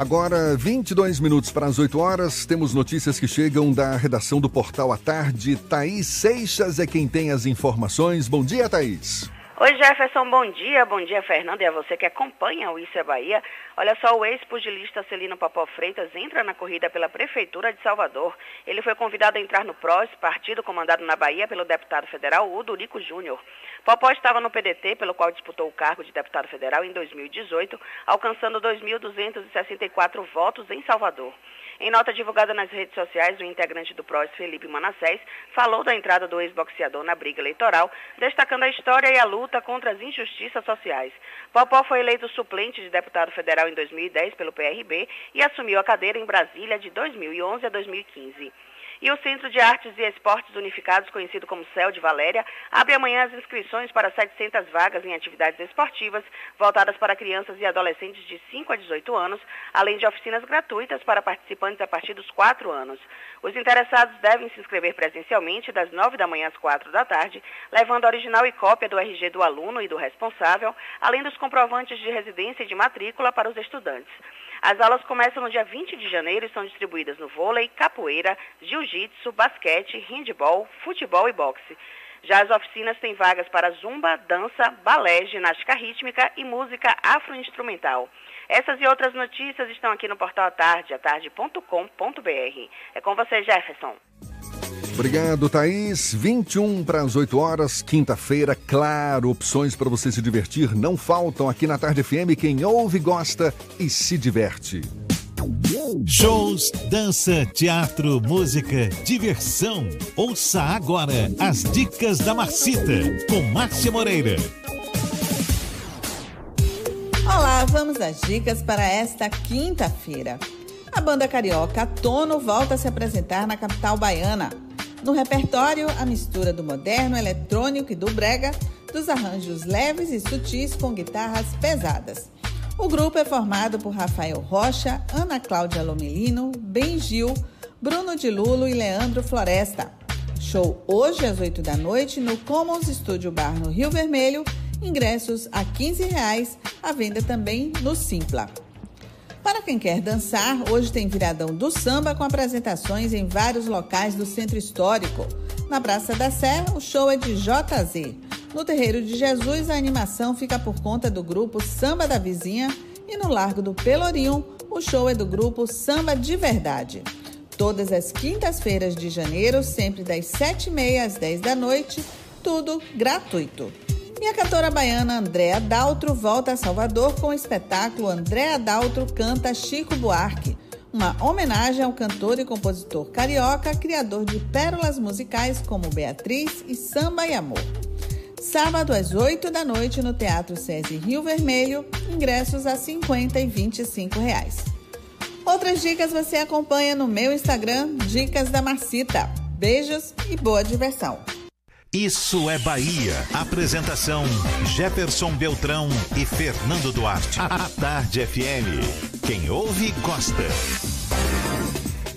Agora, 22 minutos para as 8 horas, temos notícias que chegam da redação do Portal à Tarde. Thaís Seixas é quem tem as informações. Bom dia, Thaís. Oi Jefferson, bom dia. Bom dia, Fernando, e a você que acompanha o Isso é Bahia. Olha só, o ex-pugilista Celino Papó Freitas entra na corrida pela Prefeitura de Salvador. Ele foi convidado a entrar no PROS, partido comandado na Bahia pelo deputado federal Udurico Júnior. Popó estava no PDT, pelo qual disputou o cargo de deputado federal em 2018, alcançando 2.264 votos em Salvador. Em nota divulgada nas redes sociais, o integrante do PROS, Felipe Manassés, falou da entrada do ex-boxeador na briga eleitoral, destacando a história e a luta contra as injustiças sociais. Popó foi eleito suplente de deputado federal em 2010 pelo PRB e assumiu a cadeira em Brasília de 2011 a 2015. E o Centro de Artes e Esportes Unificados, conhecido como CEL de Valéria, abre amanhã as inscrições para 700 vagas em atividades esportivas voltadas para crianças e adolescentes de 5 a 18 anos, além de oficinas gratuitas para participantes a partir dos 4 anos. Os interessados devem se inscrever presencialmente das 9 da manhã às 4 da tarde, levando original e cópia do RG do aluno e do responsável, além dos comprovantes de residência e de matrícula para os estudantes. As aulas começam no dia 20 de janeiro e são distribuídas no vôlei, capoeira, jiu-jitsu, basquete, handball, futebol e boxe. Já as oficinas têm vagas para zumba, dança, balé, ginástica rítmica e música afro-instrumental. Essas e outras notícias estão aqui no portal à tarde, atarde.com.br. É com você, Jefferson. Obrigado, Thaís. 21 para as 8 horas, quinta-feira, claro, opções para você se divertir não faltam aqui na Tarde FM. Quem ouve, gosta e se diverte. Shows, dança, teatro, música, diversão. Ouça agora as dicas da Marcita com Márcia Moreira. Olá, vamos às dicas para esta quinta-feira. A banda carioca Tono volta a se apresentar na capital baiana. No repertório, a mistura do moderno, eletrônico e do brega, dos arranjos leves e sutis com guitarras pesadas. O grupo é formado por Rafael Rocha, Ana Cláudia Lomelino, Ben Gil, Bruno de Lulo e Leandro Floresta. Show hoje às 8 da noite no Commons Studio Bar no Rio Vermelho. Ingressos a 15 reais, à venda também no Simpla. Para quem quer dançar, hoje tem viradão do samba com apresentações em vários locais do centro histórico. Na Praça da Sé, o show é de JZ. No Terreiro de Jesus, a animação fica por conta do grupo Samba da Vizinha e no Largo do Pelourinho, o show é do grupo Samba de Verdade. Todas as quintas-feiras de janeiro, sempre das 7h30 às 10 da noite, tudo gratuito. E a cantora baiana Andréa Daltro volta a Salvador com o espetáculo Andréa Daltro Canta Chico Buarque, uma homenagem ao cantor e compositor carioca, criador de pérolas musicais como Beatriz e Samba e Amor. Sábado às 8 da noite no Teatro SESI Rio Vermelho, ingressos a 50 e 25 reais. Outras dicas você acompanha no meu Instagram, Dicas da Marcita. Beijos e boa diversão! Isso é Bahia. Apresentação: Jefferson Beltrão e Fernando Duarte. A Tarde FM. Quem ouve, gosta.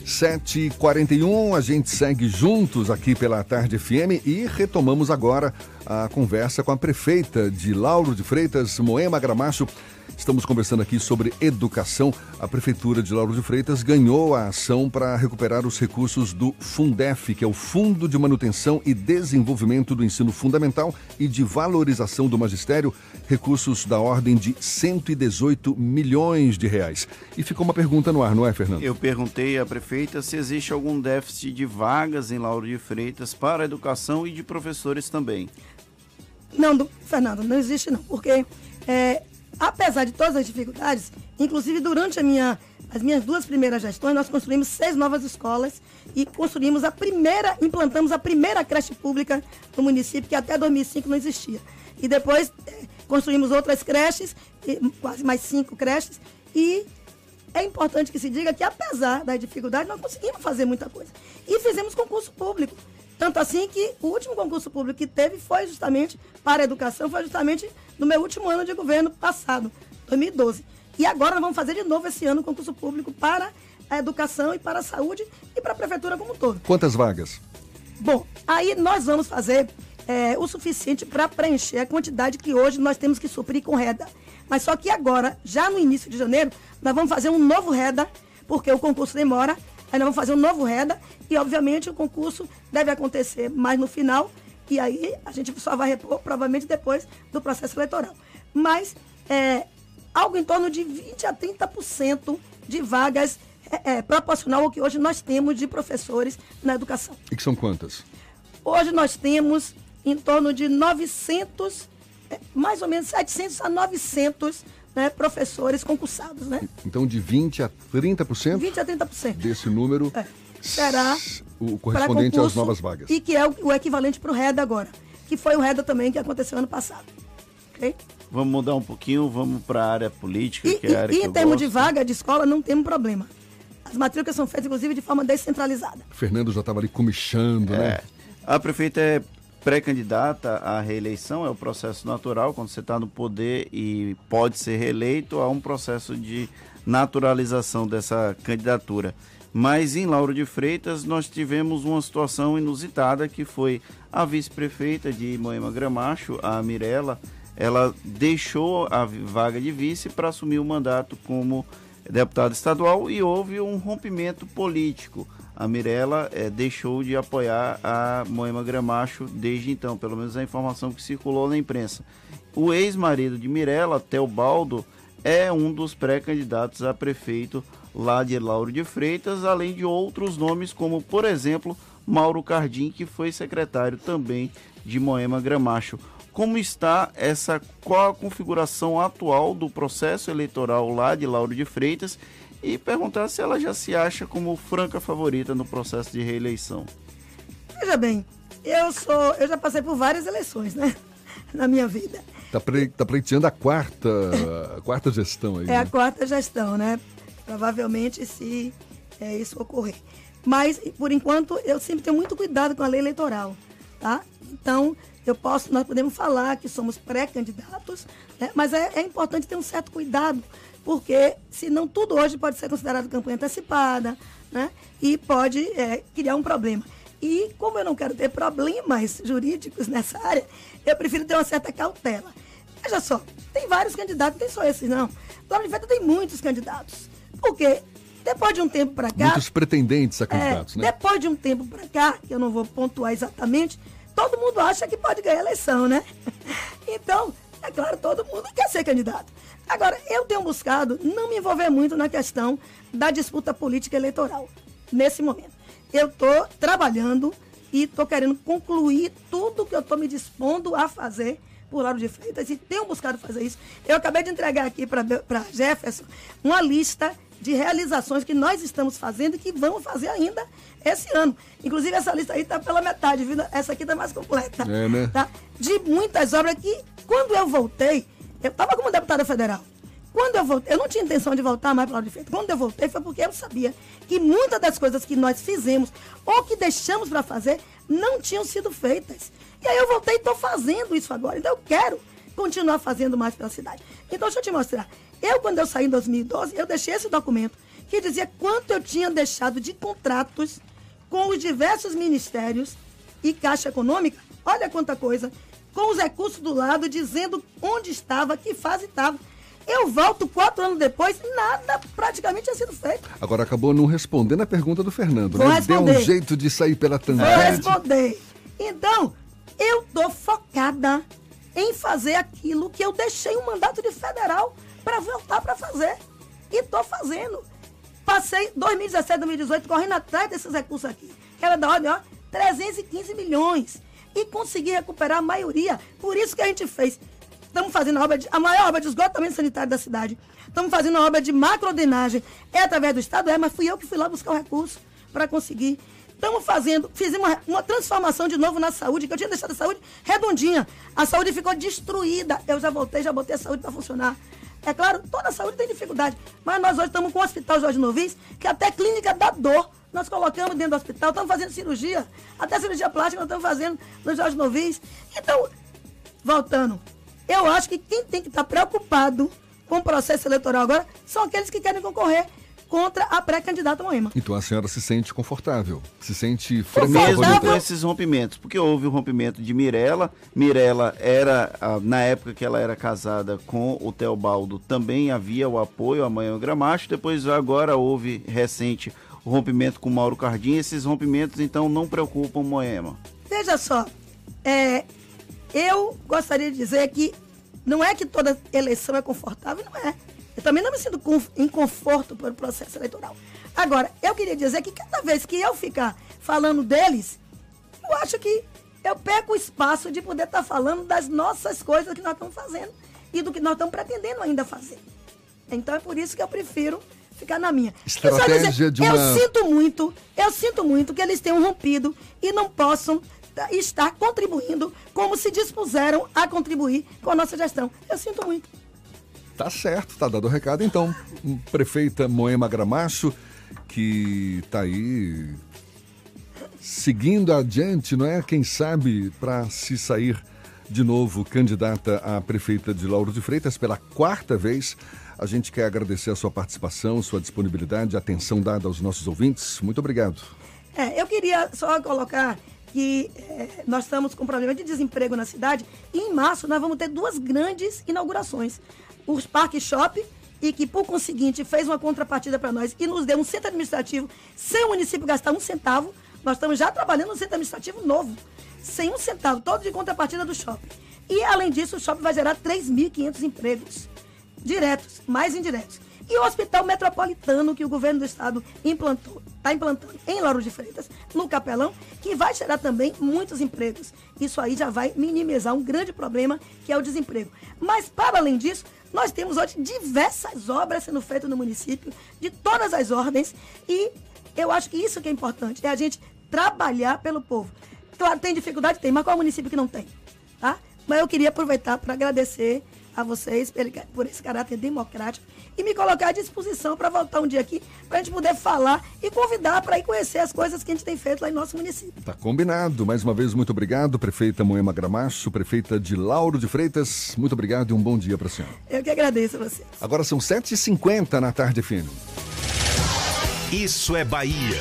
7h41, a gente segue juntos aqui pela Tarde FM e retomamos agora a conversa com a prefeita de Lauro de Freitas, Moema Gramacho. Estamos conversando aqui sobre educação. A Prefeitura de Lauro de Freitas ganhou a ação para recuperar os recursos do Fundef, que é o Fundo de Manutenção e Desenvolvimento do Ensino Fundamental e de Valorização do Magistério, recursos da ordem de 118 milhões de reais. E ficou uma pergunta no ar, não é, Fernando? Eu perguntei à prefeita se existe algum déficit de vagas em Lauro de Freitas para a educação e de professores também. Não, do, Fernando, não existe não, porque é, apesar de todas as dificuldades, inclusive durante a minha, as minhas duas primeiras gestões, nós construímos seis novas escolas e construímos a primeira, implantamos a primeira creche pública no município, que até 2005 não existia. E depois é, construímos outras creches, quase mais cinco creches, e é importante que se diga que apesar das dificuldades, nós conseguimos fazer muita coisa. E fizemos concurso público. Tanto assim que o último concurso público que teve foi justamente para a educação, foi justamente no meu último ano de governo passado, 2012. E agora nós vamos fazer de novo esse ano concurso público para a educação e para a saúde e para a prefeitura como um todo. Quantas vagas? Bom, aí nós vamos fazer é, o suficiente para preencher a quantidade que hoje nós temos que suprir com reda. Mas só que agora, já no início de janeiro, nós vamos fazer um novo reda, porque o concurso demora. Aí nós vamos fazer um novo reda e, obviamente, o concurso deve acontecer mais no final. E aí a gente só vai repor, provavelmente, depois do processo eleitoral. Mas é, algo em torno de 20% a 30% de vagas é, é, proporcional ao que hoje nós temos de professores na educação. E que são quantas? Hoje nós temos em torno de 900, é, mais ou menos 700 a 900 né, professores concursados. Né? Então, de 20% a 30%? 20% a 30%. Desse número é, será o correspondente às novas vagas. E que é o, o equivalente para o REDA agora, que foi o REDA também que aconteceu ano passado. Okay? Vamos mudar um pouquinho, vamos para a área política, e, que é a área e, que em eu termos de vaga de escola, não temos problema. As matrículas são feitas, inclusive, de forma descentralizada. O Fernando já estava ali comichando, né? É. A prefeita é pré-candidata à reeleição, é o processo natural, quando você está no poder e pode ser reeleito, há um processo de naturalização dessa candidatura. Mas em Lauro de Freitas nós tivemos uma situação inusitada que foi a vice-prefeita de Moema Gramacho, a Mirella, ela deixou a vaga de vice para assumir o mandato como deputada estadual e houve um rompimento político. A Mirella eh, deixou de apoiar a Moema Gramacho desde então, pelo menos a informação que circulou na imprensa. O ex-marido de Mirella, Teobaldo, é um dos pré-candidatos a prefeito lá de Lauro de Freitas, além de outros nomes, como, por exemplo, Mauro Cardim, que foi secretário também de Moema Gramacho. Como está essa, qual a configuração atual do processo eleitoral lá de Lauro de Freitas e perguntar se ela já se acha como franca favorita no processo de reeleição. Veja bem, eu sou, eu já passei por várias eleições, né, [laughs] na minha vida. Tá, pre, tá pleiteando a quarta, a quarta gestão aí. É né? a quarta gestão, né? Provavelmente se é, isso ocorrer. Mas, por enquanto, eu sempre tenho muito cuidado com a lei eleitoral, tá? Então, eu posso, nós podemos falar que somos pré-candidatos, né? mas é, é importante ter um certo cuidado, porque senão tudo hoje pode ser considerado campanha antecipada, né? E pode é, criar um problema. E como eu não quero ter problemas jurídicos nessa área, eu prefiro ter uma certa cautela. Veja só, tem vários candidatos, não tem só esses não. Lauro de Freitas tem muitos candidatos. Porque depois de um tempo para cá... Muitos pretendentes a candidatos, é, né? Depois de um tempo para cá, que eu não vou pontuar exatamente, todo mundo acha que pode ganhar a eleição, né? [laughs] Então, é claro, todo mundo quer ser candidato. Agora, eu tenho buscado não me envolver muito na questão da disputa política eleitoral, nesse momento. Eu estou trabalhando e estou querendo concluir tudo que eu estou me dispondo a fazer por Lauro de Freitas e tenho buscado fazer isso. Eu acabei de entregar aqui para Jefferson uma lista de realizações que nós estamos fazendo e que vamos fazer ainda esse ano. Inclusive, essa lista aí está pela metade, viu? Essa aqui está mais completa. É, né? Tá? De muitas obras que, quando eu voltei, eu estava como deputada federal. Quando eu voltei, eu não tinha intenção de voltar mais para de Freitas. Quando eu voltei foi porque eu sabia que muitas das coisas que nós fizemos ou que deixamos para fazer não tinham sido feitas. E aí eu voltei e estou fazendo isso agora. Então eu quero continuar fazendo mais pela cidade. Então deixa eu te mostrar. Eu, quando eu saí em 2012, eu deixei esse documento que dizia quanto eu tinha deixado de contratos com os diversos ministérios e Caixa Econômica. Olha quanta coisa. Com os recursos do lado, dizendo onde estava, que fase estava. Eu volto quatro anos depois, nada praticamente tinha sido feito. Agora acabou não respondendo a pergunta do Fernando, Vou né? responder. Deu um jeito de sair pela Vou tangente. responder. Então, eu tô focada em fazer aquilo que eu deixei um mandato de federal para voltar para fazer. E tô fazendo. Passei 2017, 2018 correndo atrás desses recursos aqui, que era da ordem, ó, 315 milhões. E consegui recuperar a maioria. Por isso que a gente fez. Estamos fazendo a, obra de, a maior obra de esgotamento sanitário da cidade. Estamos fazendo a obra de macrodrenagem. É através do Estado, é, mas fui eu que fui lá buscar o recurso para conseguir. Estamos fazendo, fizemos uma, uma transformação de novo na saúde, que eu tinha deixado a saúde redondinha. A saúde ficou destruída. Eu já voltei, já botei a saúde para funcionar. É claro, toda a saúde tem dificuldade. Mas nós hoje estamos com o Hospital Jorge Novis, que até clínica da dor nós colocamos dentro do hospital, estamos fazendo cirurgia, até cirurgia plástica nós estamos fazendo no Jorge Novis. Então, voltando, eu acho que quem tem que estar preocupado com o processo eleitoral agora são aqueles que querem concorrer contra a pré-candidata Moema. Então a senhora se sente confortável, se sente Mesmo frenética. com esses rompimentos, porque houve o rompimento de Mirella. Mirella era, ah, na época que ela era casada com o Teobaldo, também havia o apoio a Manhã Gramacho. Depois, agora houve recente o rompimento com Mauro Cardim. Esses rompimentos, então, não preocupam Moema. Veja só, é, eu gostaria de dizer que não é que toda eleição é confortável, não é. Eu também não me sinto em conforto pelo processo eleitoral. Agora, eu queria dizer que cada vez que eu ficar falando deles, eu acho que eu perco o espaço de poder estar falando das nossas coisas que nós estamos fazendo e do que nós estamos pretendendo ainda fazer. Então é por isso que eu prefiro ficar na minha. Estratégia de Eu uma- sinto muito, eu sinto muito que eles tenham rompido e não possam tá, estar contribuindo como se dispuseram a contribuir com a nossa gestão. Eu sinto muito. Tá certo, tá dado o recado então. Prefeita Moema Gramacho, que tá aí seguindo adiante, não é? Quem sabe para se sair de novo candidata a prefeita de Lauro de Freitas pela quarta vez. A gente quer agradecer a sua participação, sua disponibilidade, a atenção dada aos nossos ouvintes. Muito obrigado. É, eu queria só colocar que é, nós estamos com problema de desemprego na cidade e em março nós vamos ter duas grandes inaugurações. Os Parque Shop e que, por conseguinte, fez uma contrapartida para nós e nos deu um centro administrativo sem o município gastar um centavo. Nós estamos já trabalhando no centro administrativo novo, sem um centavo, todo de contrapartida do shopping. E, além disso, o shopping vai gerar 3.500 empregos diretos, mais indiretos. E o Hospital Metropolitano, que o governo do estado implantou, está implantando em Lauro de Freitas, no Capelão, que vai gerar também muitos empregos. Isso aí já vai minimizar um grande problema, que é o desemprego. Mas, para além disso, nós temos hoje diversas obras sendo feitas no município, de todas as ordens, e eu acho que isso que é importante, é a gente trabalhar pelo povo. Claro, tem dificuldade? Tem, mas qual é o município que não tem? Tá? Mas eu queria aproveitar para agradecer a vocês por esse caráter democrático e me colocar à disposição para voltar um dia aqui, para a gente poder falar e convidar para ir conhecer as coisas que a gente tem feito lá em nosso município. Tá combinado. Mais uma vez, muito obrigado, prefeita Moema Gramacho, prefeita de Lauro de Freitas. Muito obrigado e um bom dia para a senhora. Eu que agradeço a vocês. Agora são 7h50 na tarde FM. Isso é Bahia.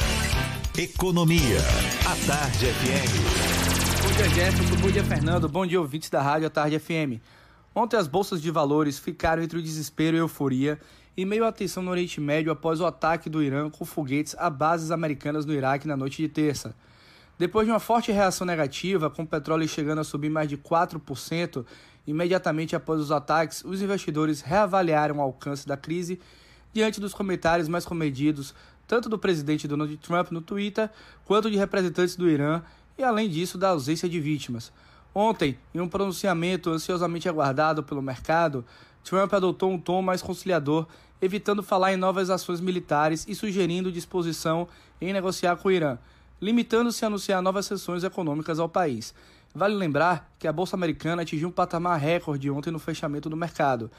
Economia. A Tarde FM. Bom dia, Jefferson. Bom dia, Fernando. Bom dia, ouvintes da Rádio à Tarde FM. Ontem as bolsas de valores ficaram entre o desespero e a euforia em meio à tensão no Oriente Médio após o ataque do Irã com foguetes a bases americanas no Iraque na noite de terça. Depois de uma forte reação negativa, com o petróleo chegando a subir mais de 4%, imediatamente após os ataques, os investidores reavaliaram o alcance da crise diante dos comentários mais comedidos tanto do presidente Donald Trump no Twitter quanto de representantes do Irã e, além disso, da ausência de vítimas. Ontem, em um pronunciamento ansiosamente aguardado pelo mercado, Trump adotou um tom mais conciliador, evitando falar em novas ações militares e sugerindo disposição em negociar com o Irã, limitando-se a anunciar novas sanções econômicas ao país. Vale lembrar que a Bolsa Americana atingiu um patamar recorde ontem no fechamento do mercado.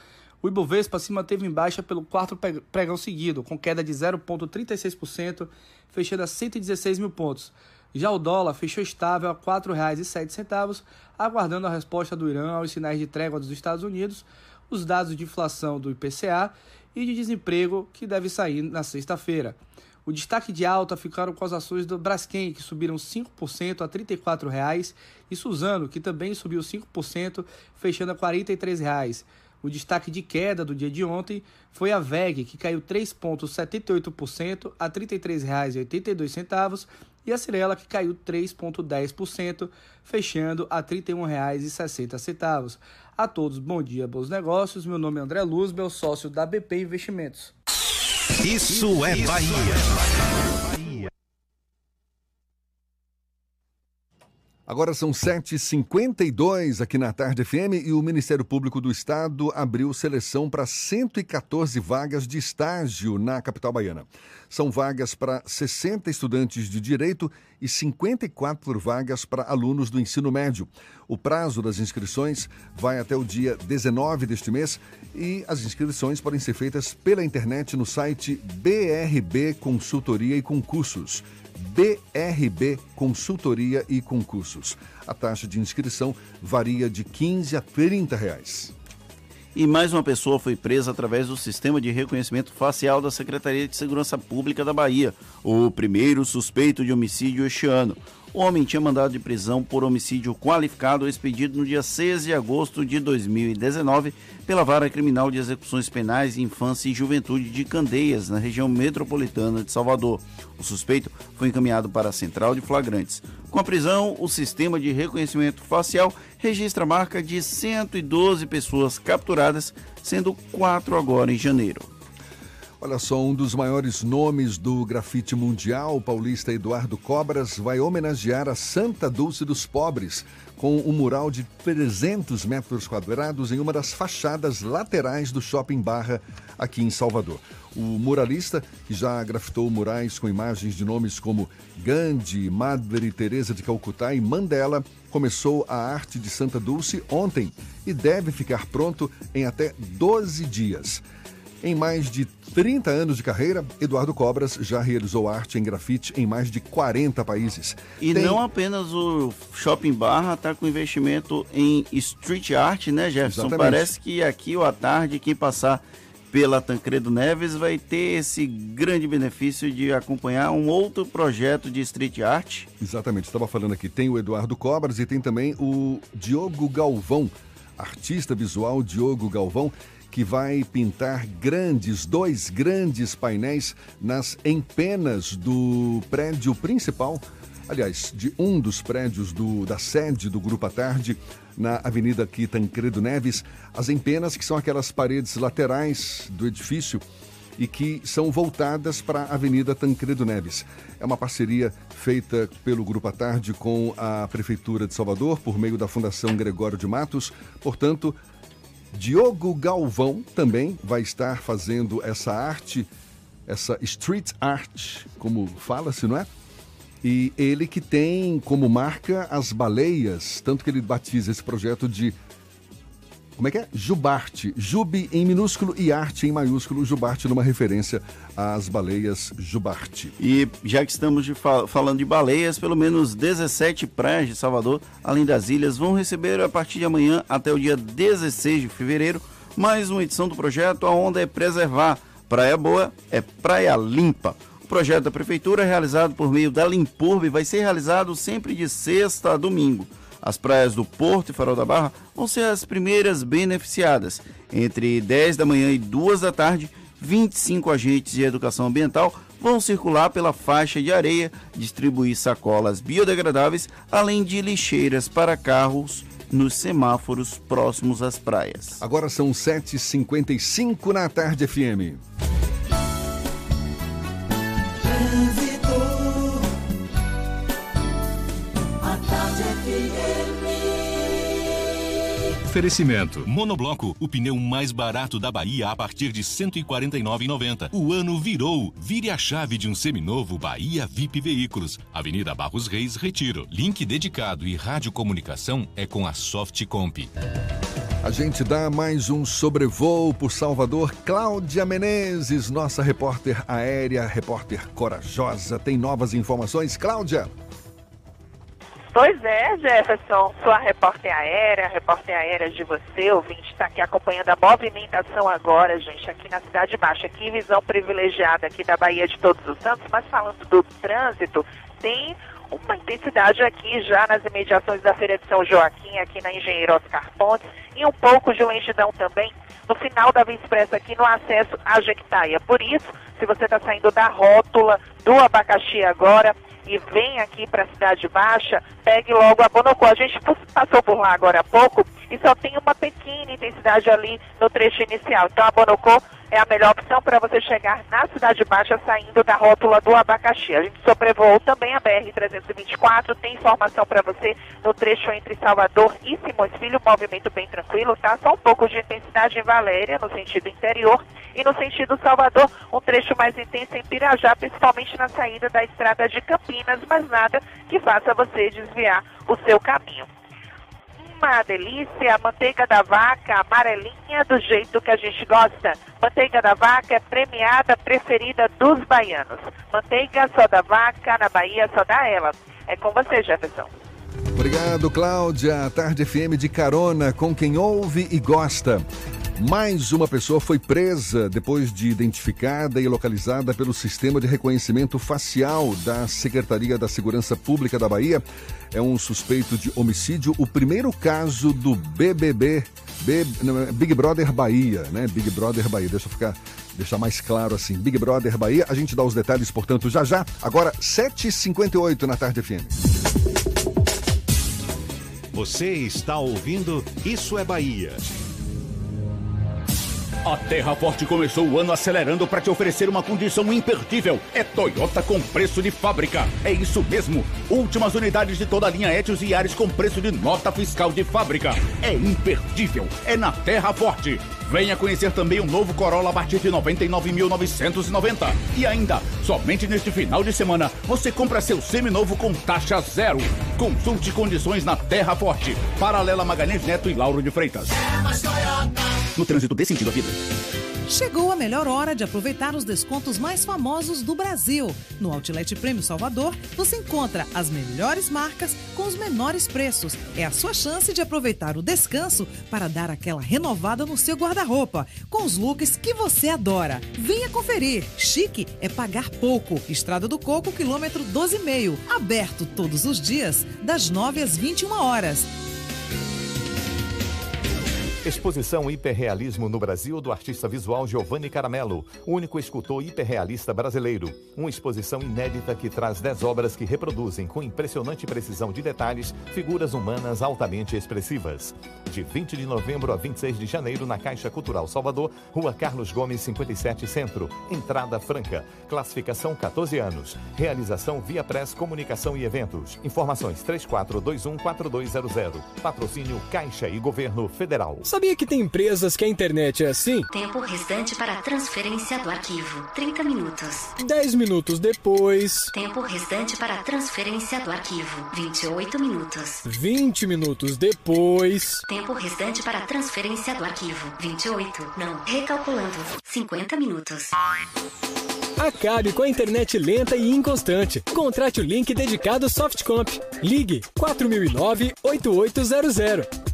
O Ibovespa se manteve em baixa pelo quarto pregão seguido, com queda de 0,36%, fechando a 116 mil pontos. Já o dólar fechou estável a R$ 4,07, aguardando a resposta do Irã aos sinais de trégua dos Estados Unidos, os dados de inflação do IPCA e de desemprego que deve sair na sexta-feira. O destaque de alta ficaram com as ações do Braskem, que subiram 5% a R$ 34,00, e Suzano, que também subiu 5%, fechando a R$ 43,00. O destaque de queda do dia de ontem foi a VEG, que caiu 3,78% a R$ 33,82, e a Cirela, que caiu 3,10%, fechando a R$ 31,60. A todos, bom dia, bons negócios. Meu nome é André Luz, meu sócio da BP Investimentos. Isso é Bahia. Agora são 7h52 aqui na Tarde FM e o Ministério Público do Estado abriu seleção para 114 vagas de estágio na capital baiana. São vagas para 60 estudantes de direito e 54 vagas para alunos do ensino médio. O prazo das inscrições vai até o dia 19 deste mês e as inscrições podem ser feitas pela internet no site BRB Consultoria e Concursos. BRB Consultoria e Concursos. A taxa de inscrição varia de 15 a 30 reais. E mais uma pessoa foi presa através do sistema de reconhecimento facial da Secretaria de Segurança Pública da Bahia, o primeiro suspeito de homicídio este ano. O homem tinha mandado de prisão por homicídio qualificado expedido no dia 6 de agosto de 2019 pela Vara Criminal de Execuções Penais, Infância e Juventude de Candeias, na região metropolitana de Salvador. O suspeito foi encaminhado para a Central de Flagrantes. Com a prisão, o sistema de reconhecimento facial registra a marca de 112 pessoas capturadas, sendo quatro agora em janeiro. Olha só, um dos maiores nomes do grafite mundial, o paulista Eduardo Cobras, vai homenagear a Santa Dulce dos Pobres com um mural de 300 metros quadrados em uma das fachadas laterais do Shopping Barra, aqui em Salvador. O muralista, que já grafitou murais com imagens de nomes como Gandhi, Madre Teresa de Calcutá e Mandela, começou a arte de Santa Dulce ontem e deve ficar pronto em até 12 dias. Em mais de 30 anos de carreira, Eduardo Cobras já realizou arte em grafite em mais de 40 países. E Tem... não apenas o Shopping Barra está com investimento em street art, né, Jefferson? Exatamente. Parece que aqui ou à tarde, quem passar pela Tancredo Neves vai ter esse grande benefício de acompanhar um outro projeto de street art. Exatamente, estava falando aqui, tem o Eduardo Cobras e tem também o Diogo Galvão, artista visual Diogo Galvão, que vai pintar grandes, dois grandes painéis nas empenas do prédio principal, aliás, de um dos prédios do, da sede do Grupo à Tarde, na Avenida aqui Tancredo Neves, as empenas que são aquelas paredes laterais do edifício e que são voltadas para a Avenida Tancredo Neves. É uma parceria feita pelo Grupo à Tarde com a Prefeitura de Salvador por meio da Fundação Gregório de Matos. Portanto, Diogo Galvão também vai estar fazendo essa arte, essa street art, como fala-se, não é? E ele que tem como marca as baleias, tanto que ele batiza esse projeto de como é que é? Jubarte. Jube em minúsculo e arte em maiúsculo. Jubarte numa referência às baleias Jubarte. E já que estamos de fal falando de baleias, pelo menos 17 praias de Salvador, além das ilhas, vão receber a partir de amanhã até o dia 16 de fevereiro mais uma edição do projeto A Onda é Preservar. Praia Boa é Praia Limpa. O projeto da Prefeitura, realizado por meio da Limpurbe, vai ser realizado sempre de sexta a domingo. As praias do Porto e Farol da Barra vão ser as primeiras beneficiadas. Entre 10 da manhã e 2 da tarde, 25 agentes de educação ambiental vão circular pela faixa de areia, distribuir sacolas biodegradáveis, além de lixeiras para carros nos semáforos próximos às praias. Agora são 7h55 na tarde FM. Oferecimento. Monobloco, o pneu mais barato da Bahia a partir de R$ 149,90. O ano virou. Vire a chave de um seminovo Bahia VIP Veículos. Avenida Barros Reis, Retiro. Link dedicado e radiocomunicação é com a Softcomp. A gente dá mais um sobrevoo por Salvador. Cláudia Menezes, nossa repórter aérea, repórter corajosa, tem novas informações. Cláudia. Pois é, Jefferson, sua repórter aérea, repórter aérea de você, ouvinte, está aqui acompanhando a movimentação agora, gente, aqui na Cidade Baixa. Que visão privilegiada aqui da Bahia de Todos os Santos, mas falando do trânsito, tem uma intensidade aqui já nas imediações da Feira de São Joaquim, aqui na Engenheiro Oscar Pontes, e um pouco de lentidão também no final da Via Expressa, aqui no acesso à Jequitaia. Por isso, se você está saindo da rótula do abacaxi agora e vem aqui para a Cidade Baixa, pegue logo a Bonocô. A gente passou por lá agora há pouco e só tem uma pequena intensidade ali no trecho inicial. Então a Bonocô é a melhor opção para você chegar na Cidade Baixa saindo da rótula do abacaxi. A gente sobrevoou também a BR-324, tem informação para você no trecho entre Salvador e Simões Filho, movimento bem tranquilo, tá? Só um pouco de intensidade em Valéria, no sentido interior, e no sentido Salvador, um trecho mais intenso em Pirajá, principalmente na saída da estrada de Campinas, mas nada que faça você desviar o seu caminho uma delícia, manteiga da vaca amarelinha do jeito que a gente gosta. Manteiga da vaca é premiada, preferida dos baianos. Manteiga só da vaca, na Bahia só dá ela. É com você, Jefferson. Obrigado, Cláudia. Tarde FM de carona com quem ouve e gosta. Mais uma pessoa foi presa depois de identificada e localizada pelo sistema de reconhecimento facial da Secretaria da Segurança Pública da Bahia. É um suspeito de homicídio, o primeiro caso do BBB, Big Brother Bahia, né? Big Brother Bahia. Deixa eu ficar deixar mais claro assim. Big Brother Bahia. A gente dá os detalhes, portanto, já já. Agora, 7h58 na tarde FM. Você está ouvindo Isso é Bahia. A Terra Forte começou o ano acelerando para te oferecer uma condição imperdível. É Toyota com preço de fábrica. É isso mesmo. Últimas unidades de toda a linha Etios e Ares com preço de nota fiscal de fábrica. É imperdível. É na Terra Forte. Venha conhecer também o novo Corolla a partir de 99.990. E ainda, somente neste final de semana, você compra seu seminovo com taxa zero. Consulte condições na Terra Forte. Paralela Magalhães Neto e Lauro de Freitas. É mais Toyota. No trânsito dê sentido à vida. Chegou a melhor hora de aproveitar os descontos mais famosos do Brasil. No Outlet Prêmio Salvador, você encontra as melhores marcas com os menores preços. É a sua chance de aproveitar o descanso para dar aquela renovada no seu guarda-roupa, com os looks que você adora. Venha conferir. Chique é pagar pouco. Estrada do Coco, quilômetro 12,5. Aberto todos os dias, das 9 às 21 horas. Exposição Hiperrealismo no Brasil do artista visual Giovanni Caramelo, único escultor hiperrealista brasileiro. Uma exposição inédita que traz 10 obras que reproduzem com impressionante precisão de detalhes figuras humanas altamente expressivas. De 20 de novembro a 26 de janeiro na Caixa Cultural Salvador, Rua Carlos Gomes 57 Centro. Entrada franca. Classificação 14 anos. Realização via Press Comunicação e Eventos. Informações 34214200. Patrocínio Caixa e Governo Federal. Sabia que tem empresas que a internet é assim? Tempo restante para transferência do arquivo: 30 minutos. 10 minutos depois. Tempo restante para transferência do arquivo: 28 minutos. 20 minutos depois. Tempo restante para transferência do arquivo: 28. Não, recalculando: 50 minutos. Acabe com a internet lenta e inconstante. Contrate o link dedicado Softcomp. Ligue 4009 8800.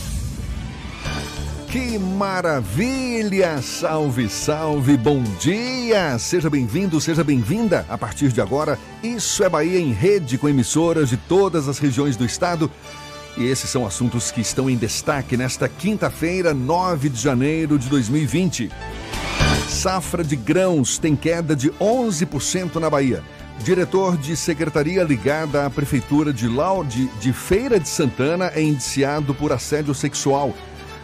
Que maravilha! Salve, salve, bom dia! Seja bem-vindo, seja bem-vinda. A partir de agora, Isso é Bahia em rede com emissoras de todas as regiões do estado. E esses são assuntos que estão em destaque nesta quinta-feira, 9 de janeiro de 2020. Safra de grãos tem queda de 11% na Bahia. Diretor de secretaria ligada à Prefeitura de, Lau, de, de Feira de Santana é indiciado por assédio sexual.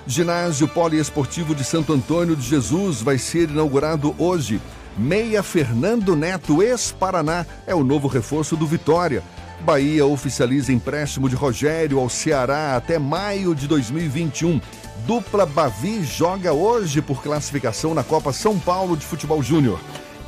Ginásio Poliesportivo de Santo Antônio de Jesus vai ser inaugurado hoje. Meia Fernando Neto, ex-Paraná, é o novo reforço do Vitória. Bahia oficializa empréstimo de Rogério ao Ceará até maio de 2021. Dupla Bavi joga hoje por classificação na Copa São Paulo de Futebol Júnior.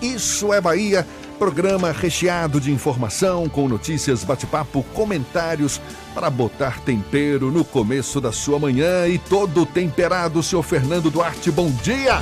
Isso é Bahia, programa recheado de informação, com notícias, bate-papo, comentários para botar tempero no começo da sua manhã e todo temperado, senhor Fernando Duarte. Bom dia!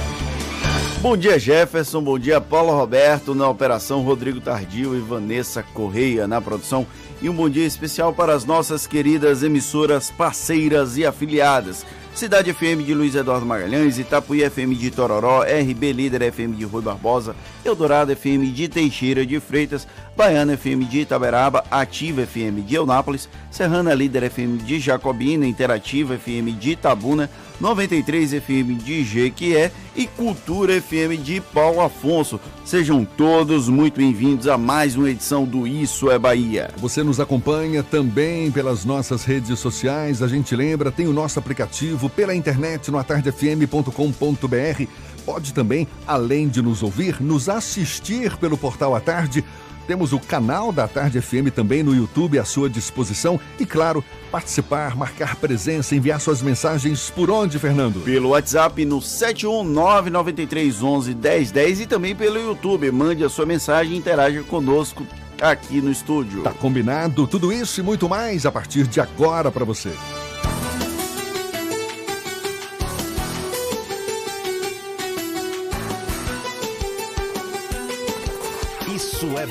Bom dia, Jefferson. Bom dia, Paulo Roberto na operação, Rodrigo Tardio e Vanessa Correia na produção. E um bom dia especial para as nossas queridas emissoras parceiras e afiliadas. Cidade FM de Luiz Eduardo Magalhães, Itapuí FM de Tororó, RB Líder FM de Rui Barbosa, Eldorado FM de Teixeira de Freitas, Baiana FM de Itaberaba, Ativa FM de Eunápolis, Serrana Líder FM de Jacobina, Interativa FM de Itabuna, 93 FM de Jequié e Cultura FM de Paulo Afonso. Sejam todos muito bem-vindos a mais uma edição do Isso é Bahia. Você nos acompanha também pelas nossas redes sociais. A gente lembra, tem o nosso aplicativo pela internet no atardefm.com.br. Pode também, além de nos ouvir, nos assistir pelo portal à tarde temos o canal da Tarde FM também no YouTube à sua disposição. E, claro, participar, marcar presença, enviar suas mensagens por onde, Fernando? Pelo WhatsApp no 71993111010 e também pelo YouTube. Mande a sua mensagem e interaja conosco aqui no estúdio. Tá combinado? Tudo isso e muito mais a partir de agora para você.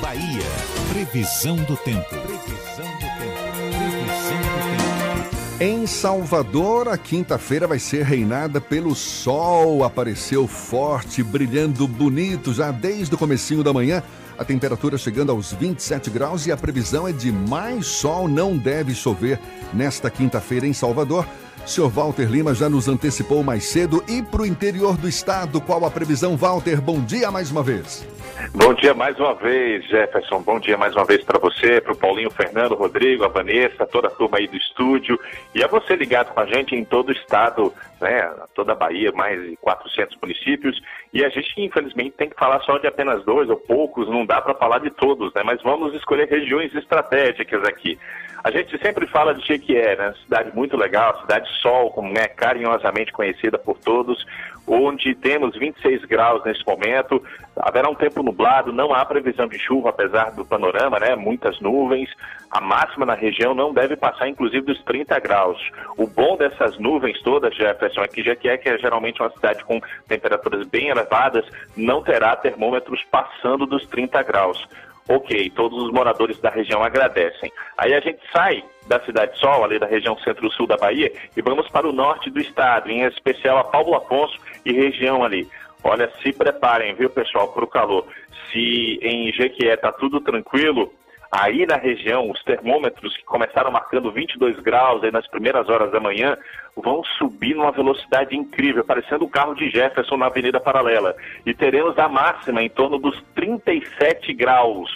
Bahia. Previsão do tempo. Previsão do tempo. Previsão do tempo. Em Salvador, a quinta-feira vai ser reinada pelo sol. Apareceu forte, brilhando bonito já desde o comecinho da manhã. A temperatura chegando aos 27 graus e a previsão é de mais sol. Não deve chover nesta quinta-feira em Salvador. Senhor Walter Lima já nos antecipou mais cedo. E para o interior do estado, qual a previsão, Walter? Bom dia mais uma vez. Bom dia mais uma vez, Jefferson. Bom dia mais uma vez para você, para o Paulinho, Fernando, Rodrigo, a Vanessa, toda a turma aí do estúdio e a você ligado com a gente em todo o estado, né, toda a Bahia, mais de 400 municípios. E a gente, infelizmente, tem que falar só de apenas dois ou poucos, não dá para falar de todos, né? Mas vamos escolher regiões estratégicas aqui. A gente sempre fala de Jequié, né? Cidade muito legal, cidade sol, como é carinhosamente conhecida por todos, onde temos 26 graus nesse momento. Haverá um tempo nublado, não há previsão de chuva, apesar do panorama, né? Muitas nuvens. A máxima na região não deve passar, inclusive, dos 30 graus. O bom dessas nuvens todas, Jefferson, é que Jequié, que é geralmente uma cidade com temperaturas bem elevadas, não terá termômetros passando dos 30 graus. Ok, todos os moradores da região agradecem. Aí a gente sai da Cidade Sol, ali da região centro-sul da Bahia, e vamos para o norte do estado, em especial a Paulo Afonso e região ali. Olha, se preparem, viu, pessoal, para o calor. Se em Jequié está tudo tranquilo, Aí na região, os termômetros que começaram marcando 22 graus aí nas primeiras horas da manhã vão subir numa velocidade incrível, parecendo o carro de Jefferson na Avenida Paralela. E teremos a máxima em torno dos 37 graus.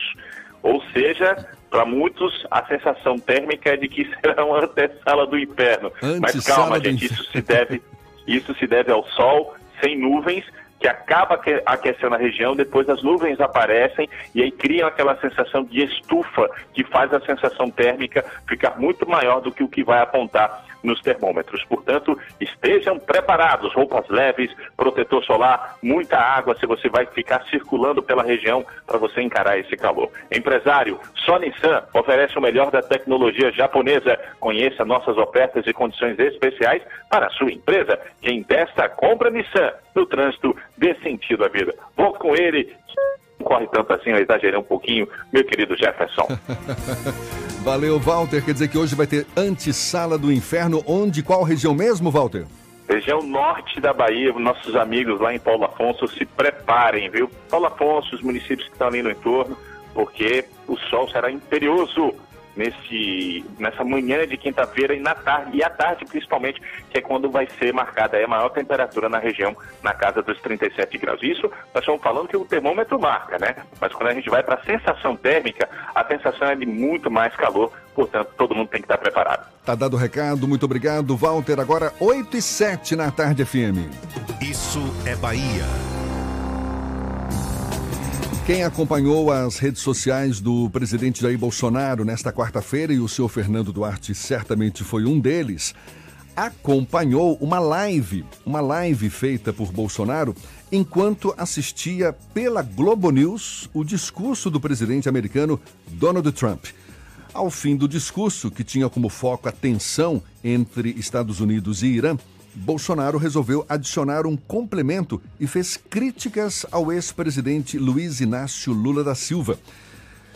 Ou seja, para muitos, a sensação térmica é de que [laughs] será uma antessala do inferno. Mas calma, gente, isso se deve, isso se deve ao sol, sem nuvens que acaba aquecendo a região, depois as nuvens aparecem e aí criam aquela sensação de estufa que faz a sensação térmica ficar muito maior do que o que vai apontar nos termômetros. Portanto, estejam preparados, roupas leves, protetor solar, muita água se você vai ficar circulando pela região para você encarar esse calor. Empresário, só Nissan oferece o melhor da tecnologia japonesa. Conheça nossas ofertas e condições especiais para a sua empresa. Quem desta compra Nissan no trânsito dê sentido à vida. Volto com ele não corre tanto assim, eu exagerei um pouquinho, meu querido Jefferson. [laughs] Valeu, Walter. Quer dizer que hoje vai ter antessala do inferno, onde, qual região mesmo, Walter? Região norte da Bahia, nossos amigos lá em Paulo Afonso se preparem, viu? Paulo Afonso, os municípios que estão ali no entorno, porque o sol será imperioso nesse, nessa manhã de quinta-feira e na tarde, e à tarde principalmente, que é quando vai ser marcada a maior temperatura na região, na casa dos 37 graus. Isso nós estamos falando que o termômetro marca, né? Mas quando a gente vai para a sensação térmica, a sensação é de muito mais calor, portanto todo mundo tem que estar preparado. Tá dado o recado, muito obrigado, Walter. Agora 8 e 7 na tarde FM. Isso é Bahia. Quem acompanhou as redes sociais do presidente Jair Bolsonaro nesta quarta-feira, e o senhor Fernando Duarte certamente foi um deles, acompanhou uma live, uma live feita por Bolsonaro enquanto assistia pela Globo News o discurso do presidente americano Donald Trump. Ao fim do discurso, que tinha como foco a tensão entre Estados Unidos e Irã, Bolsonaro resolveu adicionar um complemento e fez críticas ao ex-presidente Luiz Inácio Lula da Silva.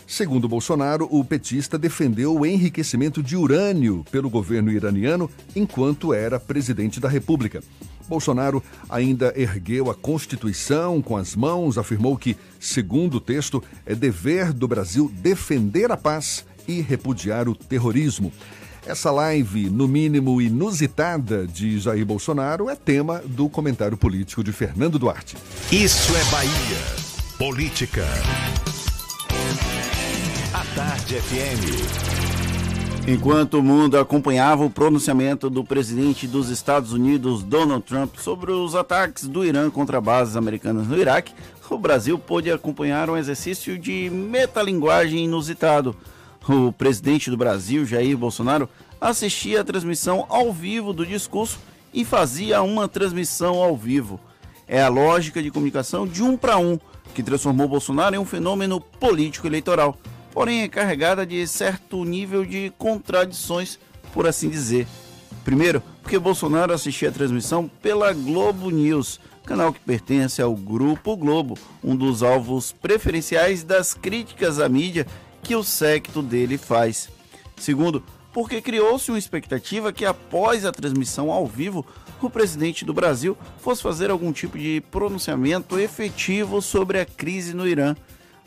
Segundo Bolsonaro, o petista defendeu o enriquecimento de urânio pelo governo iraniano enquanto era presidente da República. Bolsonaro ainda ergueu a Constituição com as mãos, afirmou que, segundo o texto, é dever do Brasil defender a paz e repudiar o terrorismo. Essa live, no mínimo inusitada, de Jair Bolsonaro, é tema do comentário político de Fernando Duarte. Isso é Bahia. Política. A Tarde FM. Enquanto o mundo acompanhava o pronunciamento do presidente dos Estados Unidos, Donald Trump, sobre os ataques do Irã contra bases americanas no Iraque, o Brasil pôde acompanhar um exercício de metalinguagem inusitado o presidente do Brasil, Jair Bolsonaro, assistia a transmissão ao vivo do discurso e fazia uma transmissão ao vivo. É a lógica de comunicação de um para um que transformou Bolsonaro em um fenômeno político eleitoral, porém é carregada de certo nível de contradições, por assim dizer. Primeiro, porque Bolsonaro assistia a transmissão pela Globo News, canal que pertence ao Grupo Globo, um dos alvos preferenciais das críticas à mídia que o secto dele faz. Segundo, porque criou-se uma expectativa que após a transmissão ao vivo, o presidente do Brasil fosse fazer algum tipo de pronunciamento efetivo sobre a crise no Irã.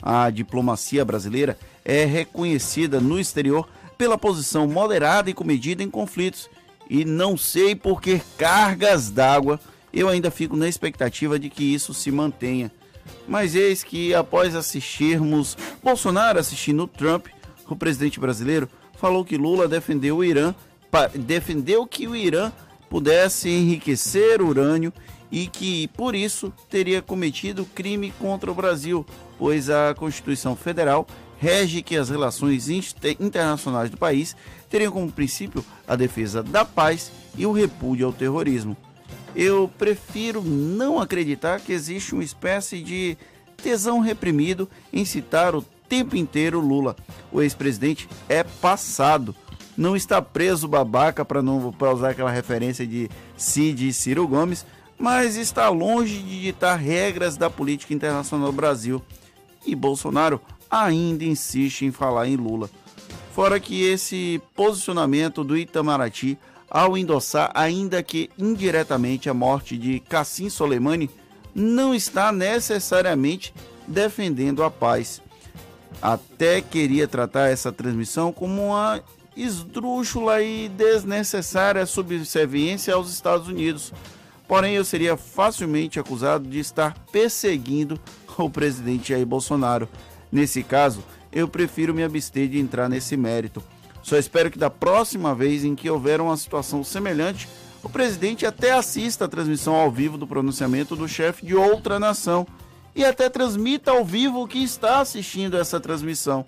A diplomacia brasileira é reconhecida no exterior pela posição moderada e comedida em conflitos. E não sei por que cargas d'água eu ainda fico na expectativa de que isso se mantenha. Mas eis que, após assistirmos Bolsonaro assistindo Trump, o presidente brasileiro falou que Lula defendeu o Irã, defendeu que o Irã pudesse enriquecer urânio e que, por isso, teria cometido crime contra o Brasil, pois a Constituição Federal rege que as relações internacionais do país teriam como princípio a defesa da paz e o repúdio ao terrorismo eu prefiro não acreditar que existe uma espécie de tesão reprimido em citar o tempo inteiro Lula. O ex-presidente é passado. Não está preso babaca para não pra usar aquela referência de Cid e Ciro Gomes, mas está longe de ditar regras da política internacional do Brasil. E Bolsonaro ainda insiste em falar em Lula. Fora que esse posicionamento do Itamaraty ao endossar, ainda que indiretamente, a morte de Cassim Soleimani, não está necessariamente defendendo a paz. Até queria tratar essa transmissão como uma esdrúxula e desnecessária subserviência aos Estados Unidos. Porém, eu seria facilmente acusado de estar perseguindo o presidente Jair Bolsonaro. Nesse caso, eu prefiro me abster de entrar nesse mérito. Só espero que da próxima vez em que houver uma situação semelhante, o presidente até assista a transmissão ao vivo do pronunciamento do chefe de outra nação e até transmita ao vivo que está assistindo essa transmissão,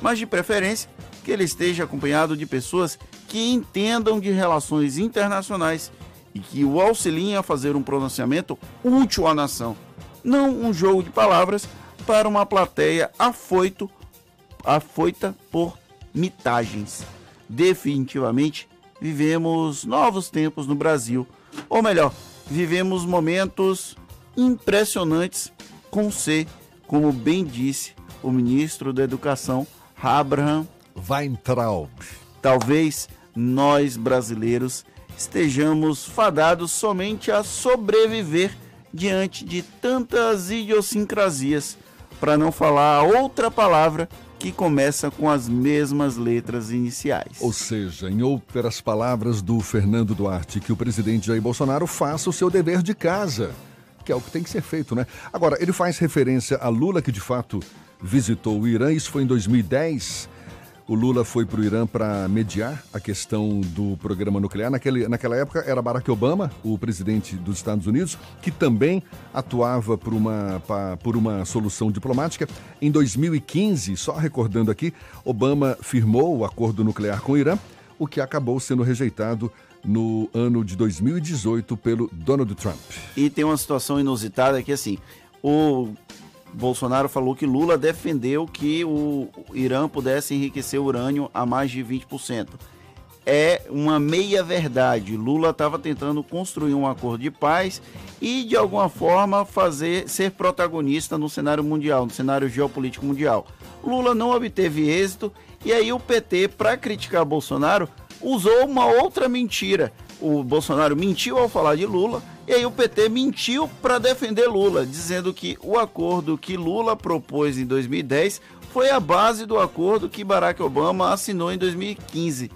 mas de preferência que ele esteja acompanhado de pessoas que entendam de relações internacionais e que o auxiliem a fazer um pronunciamento útil à nação, não um jogo de palavras para uma plateia afoito, afoita por mitagens. Definitivamente, vivemos novos tempos no Brasil. Ou melhor, vivemos momentos impressionantes com C, como bem disse o ministro da Educação, Abraham Weintraub. Talvez nós brasileiros estejamos fadados somente a sobreviver diante de tantas idiosincrasias, para não falar outra palavra que começa com as mesmas letras iniciais. Ou seja, em outras palavras do Fernando Duarte, que o presidente Jair Bolsonaro faça o seu dever de casa, que é o que tem que ser feito, né? Agora, ele faz referência a Lula, que de fato visitou o Irã, isso foi em 2010. O Lula foi para o Irã para mediar a questão do programa nuclear. Naquele, naquela época era Barack Obama, o presidente dos Estados Unidos, que também atuava por uma, pa, por uma solução diplomática. Em 2015, só recordando aqui, Obama firmou o acordo nuclear com o Irã, o que acabou sendo rejeitado no ano de 2018 pelo Donald Trump. E tem uma situação inusitada que assim, o Bolsonaro falou que Lula defendeu que o Irã pudesse enriquecer urânio a mais de 20%. É uma meia-verdade. Lula estava tentando construir um acordo de paz e, de alguma forma, fazer ser protagonista no cenário mundial, no cenário geopolítico mundial. Lula não obteve êxito e aí o PT, para criticar Bolsonaro, usou uma outra mentira. O Bolsonaro mentiu ao falar de Lula e aí o PT mentiu para defender Lula, dizendo que o acordo que Lula propôs em 2010 foi a base do acordo que Barack Obama assinou em 2015.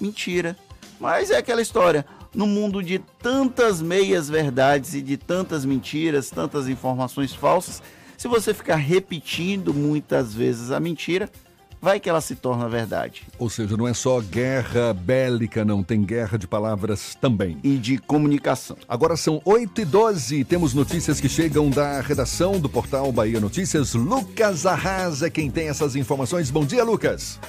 Mentira. Mas é aquela história. No mundo de tantas meias verdades e de tantas mentiras, tantas informações falsas, se você ficar repetindo muitas vezes a mentira, vai que ela se torna verdade. Ou seja, não é só guerra bélica, não, tem guerra de palavras também. E de comunicação. Agora são 8 e 12 temos notícias que chegam da redação do portal Bahia Notícias. Lucas Arrasa é quem tem essas informações. Bom dia, Lucas.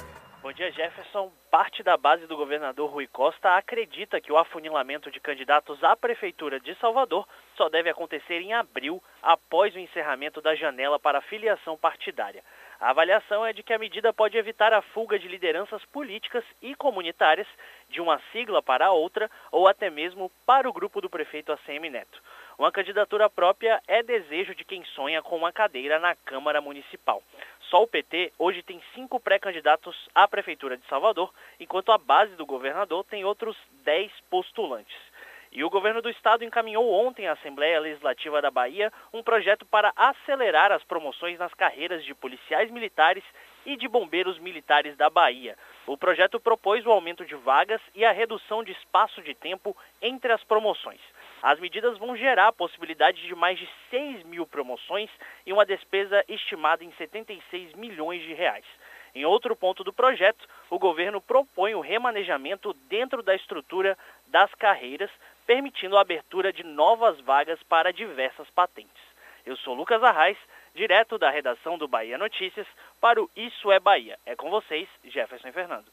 Bom dia, Jefferson. Parte da base do governador Rui Costa acredita que o afunilamento de candidatos à Prefeitura de Salvador só deve acontecer em abril, após o encerramento da janela para filiação partidária. A avaliação é de que a medida pode evitar a fuga de lideranças políticas e comunitárias de uma sigla para outra ou até mesmo para o grupo do prefeito ACM Neto. Uma candidatura própria é desejo de quem sonha com uma cadeira na Câmara Municipal. Só o PT hoje tem cinco pré-candidatos à Prefeitura de Salvador, enquanto a base do governador tem outros dez postulantes. E o governo do estado encaminhou ontem à Assembleia Legislativa da Bahia um projeto para acelerar as promoções nas carreiras de policiais militares e de bombeiros militares da Bahia. O projeto propôs o aumento de vagas e a redução de espaço de tempo entre as promoções. As medidas vão gerar a possibilidade de mais de 6 mil promoções e uma despesa estimada em 76 milhões de reais. Em outro ponto do projeto, o governo propõe o remanejamento dentro da estrutura das carreiras permitindo a abertura de novas vagas para diversas patentes. Eu sou Lucas Arraes, direto da redação do Bahia Notícias, para o Isso é Bahia. É com vocês, Jefferson Fernando.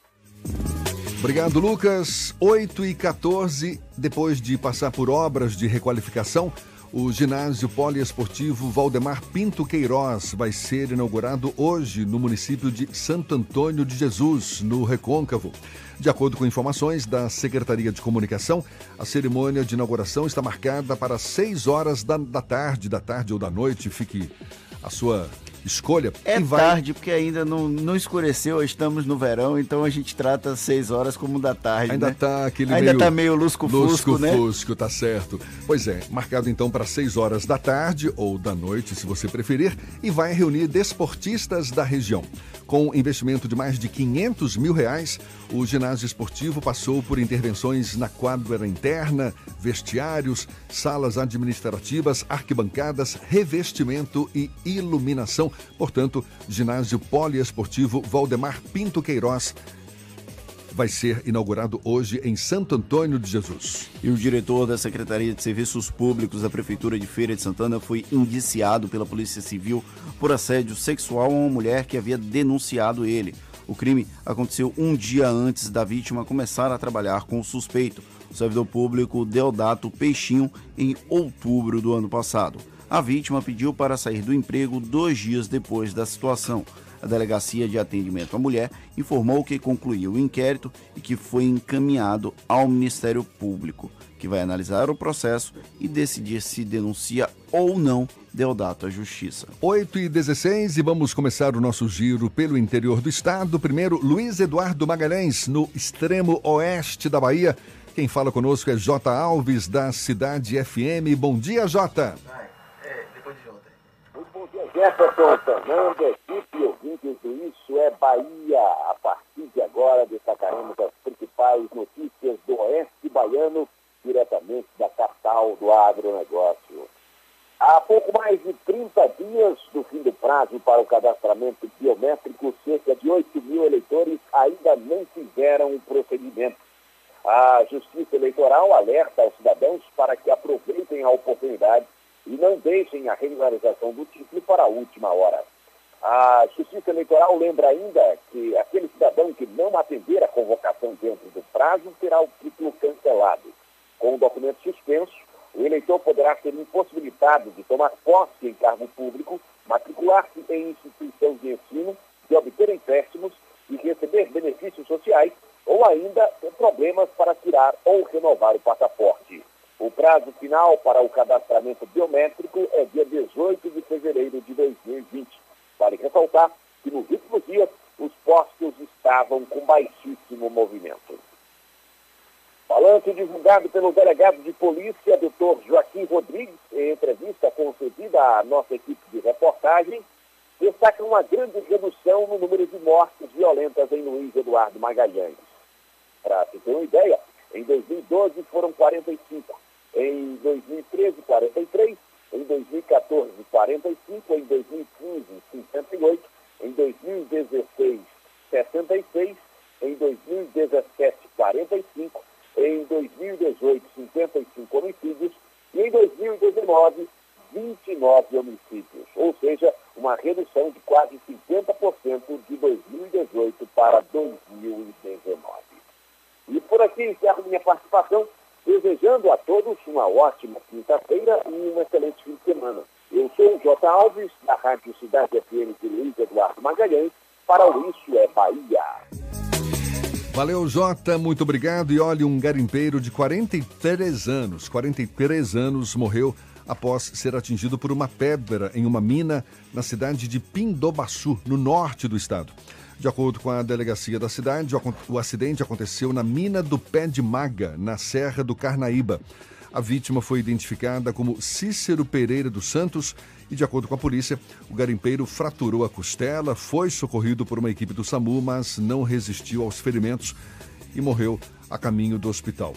Obrigado, Lucas. 8 e 14, depois de passar por obras de requalificação, o ginásio poliesportivo Valdemar Pinto Queiroz vai ser inaugurado hoje no município de Santo Antônio de Jesus, no Recôncavo. De acordo com informações da Secretaria de Comunicação, a cerimônia de inauguração está marcada para 6 horas da, da tarde, da tarde ou da noite, fique a sua escolha. É vai... tarde, porque ainda não, não escureceu, estamos no verão, então a gente trata 6 horas como da tarde. Ainda né? tá aquele Ainda meio... tá meio lusco-fusco, né? Lusco-fusco, tá certo. Pois é, marcado então para 6 horas da tarde ou da noite, se você preferir, e vai reunir desportistas da região. Com investimento de mais de 500 mil reais, o ginásio esportivo passou por intervenções na quadra interna, vestiários, salas administrativas, arquibancadas, revestimento e iluminação. Portanto, ginásio poliesportivo Valdemar Pinto Queiroz vai ser inaugurado hoje em Santo Antônio de Jesus. E o diretor da Secretaria de Serviços Públicos da Prefeitura de Feira de Santana foi indiciado pela Polícia Civil por assédio sexual a uma mulher que havia denunciado ele. O crime aconteceu um dia antes da vítima começar a trabalhar com o suspeito, o servidor público Deodato Peixinho, em outubro do ano passado. A vítima pediu para sair do emprego dois dias depois da situação. A Delegacia de Atendimento à Mulher informou que concluiu o inquérito e que foi encaminhado ao Ministério Público, que vai analisar o processo e decidir se denuncia ou não Deodato à Justiça. 8 e 16 e vamos começar o nosso giro pelo interior do estado. Primeiro, Luiz Eduardo Magalhães, no extremo oeste da Bahia. Quem fala conosco é J. Alves, da Cidade FM. Bom dia, J. Muito bom dia, Jefferson Fernando, equipe do Isso é Bahia. A partir de agora destacaremos as principais notícias do Oeste Baiano, diretamente da capital do agronegócio. Há pouco mais de 30 dias do fim do prazo para o cadastramento biométrico, cerca de 8 mil eleitores ainda não fizeram o procedimento. A Justiça Eleitoral alerta aos cidadãos para que aproveitem a oportunidade e não deixem a regularização do título para a última hora. A Justiça Eleitoral lembra ainda que aquele cidadão que não atender a convocação dentro do prazo terá o título cancelado. Com o documento suspenso, o eleitor poderá ser impossibilitado de tomar posse em cargo público, matricular-se em instituição de ensino, de obter empréstimos e receber benefícios sociais ou ainda ter problemas para tirar ou renovar o passaporte. O prazo final para o cadastramento biométrico é dia 18 de fevereiro de 2020. Vale ressaltar que nos últimos dias os postos estavam com baixíssimo movimento. Balanço divulgado pelo delegado de polícia, doutor Joaquim Rodrigues, em entrevista concedida à nossa equipe de reportagem, destaca uma grande redução no número de mortes violentas em Luiz Eduardo Magalhães. Para se ter uma ideia, em 2012 foram 45, em 2013, 43, em 2014, 45, em 2015, 58, em 2016, 66, em 2017, 45, em 2018, 55 homicídios e em 2019, 29 homicídios, ou seja, uma redução de quase 50% de 2018 para 2019. E por aqui encerro minha participação, desejando a todos uma ótima quinta-feira e um excelente fim de semana. Eu sou o J. Alves, da Rádio Cidade FM de Luiz Eduardo Magalhães, para o Isso é Bahia. Valeu, Jota, muito obrigado. E olha, um garimpeiro de 43 anos, 43 anos, morreu após ser atingido por uma pedra em uma mina na cidade de Pindobaçu, no norte do estado. De acordo com a delegacia da cidade, o acidente aconteceu na mina do Pé de Maga, na Serra do Carnaíba. A vítima foi identificada como Cícero Pereira dos Santos e, de acordo com a polícia, o garimpeiro fraturou a costela, foi socorrido por uma equipe do SAMU, mas não resistiu aos ferimentos e morreu a caminho do hospital.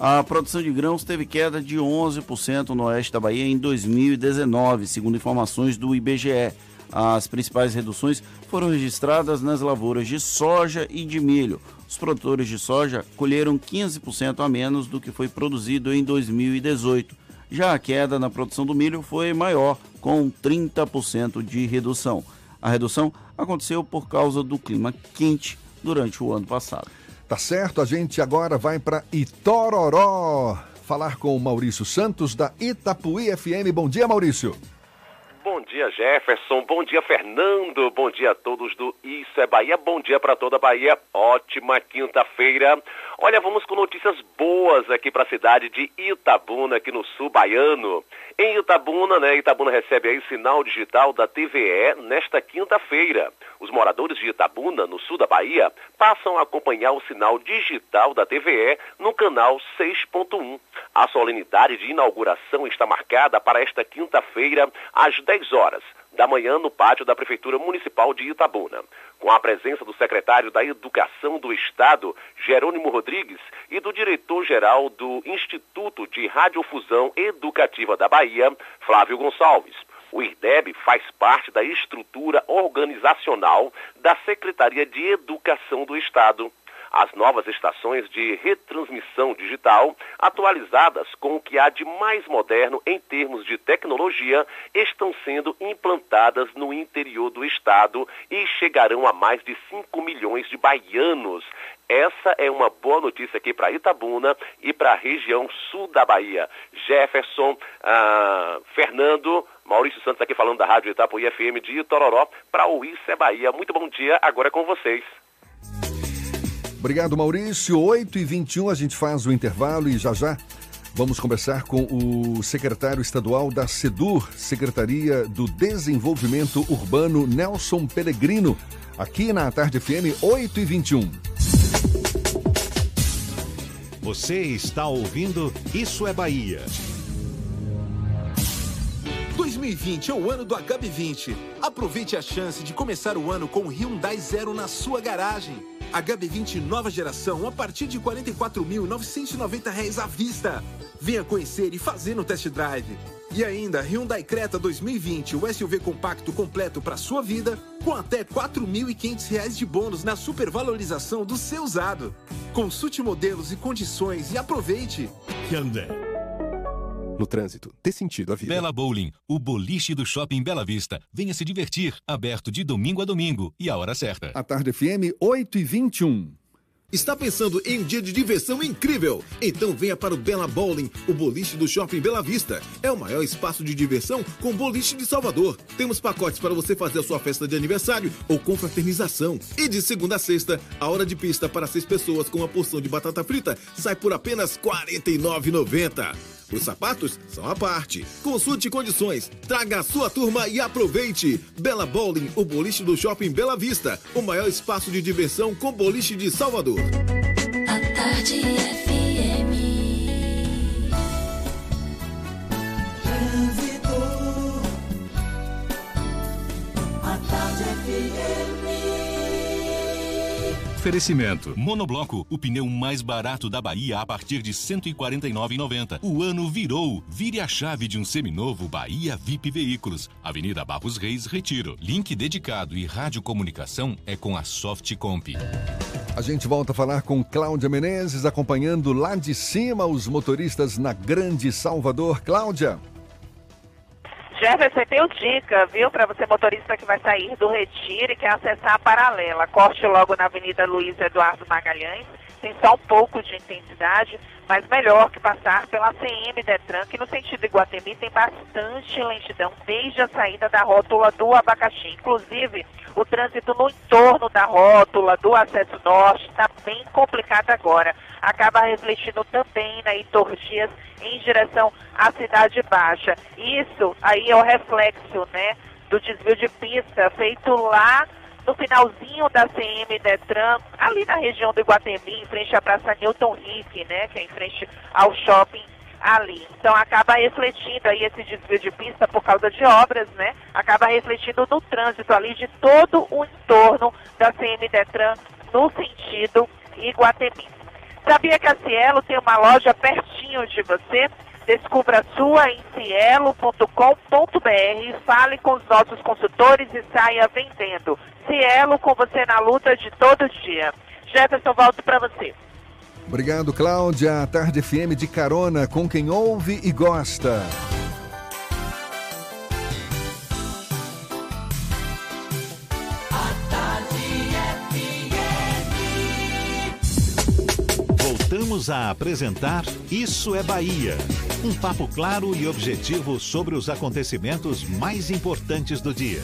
A produção de grãos teve queda de 11% no oeste da Bahia em 2019, segundo informações do IBGE. As principais reduções foram registradas nas lavouras de soja e de milho. Os produtores de soja colheram 15% a menos do que foi produzido em 2018. Já a queda na produção do milho foi maior, com 30% de redução. A redução aconteceu por causa do clima quente durante o ano passado. Tá certo, a gente agora vai para Itororó falar com o Maurício Santos da Itapuí FM. Bom dia, Maurício. Bom dia, Jefferson. Bom dia, Fernando. Bom dia a todos do Isso é Bahia. Bom dia para toda a Bahia. Ótima quinta-feira. Olha, vamos com notícias boas aqui para a cidade de Itabuna, aqui no sul baiano. Em Itabuna, né, Itabuna recebe aí sinal digital da TVE nesta quinta-feira. Os moradores de Itabuna, no sul da Bahia, passam a acompanhar o sinal digital da TVE no canal 6.1. A solenidade de inauguração está marcada para esta quinta-feira, às 10 horas da manhã no pátio da Prefeitura Municipal de Itabuna, com a presença do secretário da Educação do Estado, Jerônimo Rodrigues, e do diretor-geral do Instituto de Radiofusão Educativa da Bahia, Flávio Gonçalves. O IRDEB faz parte da estrutura organizacional da Secretaria de Educação do Estado as novas estações de retransmissão digital, atualizadas com o que há de mais moderno em termos de tecnologia, estão sendo implantadas no interior do estado e chegarão a mais de 5 milhões de baianos. Essa é uma boa notícia aqui para Itabuna e para a região sul da Bahia. Jefferson, ah, Fernando, Maurício Santos aqui falando da Rádio Itapuí FM de Itororó para o Isso é Bahia. Muito bom dia, agora é com vocês. Obrigado, Maurício. 8 e 21 a gente faz o intervalo e já já vamos conversar com o secretário estadual da SEDUR, Secretaria do Desenvolvimento Urbano, Nelson Pellegrino, aqui na Tarde FM 8 e 21. Você está ouvindo Isso é Bahia. 2020 é o ano do HB20. Aproveite a chance de começar o ano com o Hyundai Zero na sua garagem. HB20 nova geração a partir de R$ 44.990 à vista. Venha conhecer e fazer no test drive. E ainda Hyundai Creta 2020, o SUV compacto completo para sua vida, com até R$ 4.500 de bônus na supervalorização do seu usado. Consulte modelos e condições e aproveite. Hyundai. No trânsito, dê sentido à vida. Bela Bowling, o boliche do Shopping Bela Vista. Venha se divertir, aberto de domingo a domingo e a hora certa. A tarde FM 8 e 21. Está pensando em um dia de diversão incrível? Então venha para o Bela Bowling, o boliche do Shopping Bela Vista. É o maior espaço de diversão com boliche de Salvador. Temos pacotes para você fazer a sua festa de aniversário ou confraternização. E de segunda a sexta, a hora de pista para seis pessoas com uma porção de batata frita sai por apenas R$ 49,90. Os sapatos são à parte. Consulte condições, traga a sua turma e aproveite. Bela Bowling, o boliche do Shopping Bela Vista. O maior espaço de diversão com boliche de Salvador. A tarde FM. Trânsito. A tarde FM. Oferecimento. Monobloco, o pneu mais barato da Bahia a partir de R$ 149,90. O ano virou. Vire a chave de um seminovo Bahia VIP Veículos. Avenida Barros Reis, Retiro. Link dedicado e radiocomunicação é com a Softcomp. A gente volta a falar com Cláudia Menezes, acompanhando lá de cima os motoristas na Grande Salvador. Cláudia. Jefferson, tenho dica, viu, para você motorista que vai sair do Retiro e quer acessar a paralela. Corte logo na Avenida Luiz Eduardo Magalhães. Tem só um pouco de intensidade, mas melhor que passar pela CM Detran, que no sentido Iguatemi tem bastante lentidão desde a saída da rótula do abacaxi. Inclusive, o trânsito no entorno da rótula do acesso norte está bem complicado agora. Acaba refletindo também na Heitor em direção à Cidade Baixa. Isso aí é o reflexo, né, do desvio de pista feito lá no finalzinho da CM Detran, ali na região do Iguatemi, em frente à Praça Newton Rick, né, que é em frente ao shopping ali. Então acaba refletindo aí esse desvio de pista por causa de obras, né? Acaba refletindo no trânsito ali de todo o entorno da CM Detran no sentido Iguatemi. Sabia que a Cielo tem uma loja pertinho de você? Descubra a sua em cielo.com.br, fale com os nossos consultores e saia vendendo. Cielo com você na luta de todo dia. Jefferson, volto para você. Obrigado, Cláudia. A Tarde FM de carona com quem ouve e gosta. Voltamos a apresentar Isso é Bahia. Um papo claro e objetivo sobre os acontecimentos mais importantes do dia.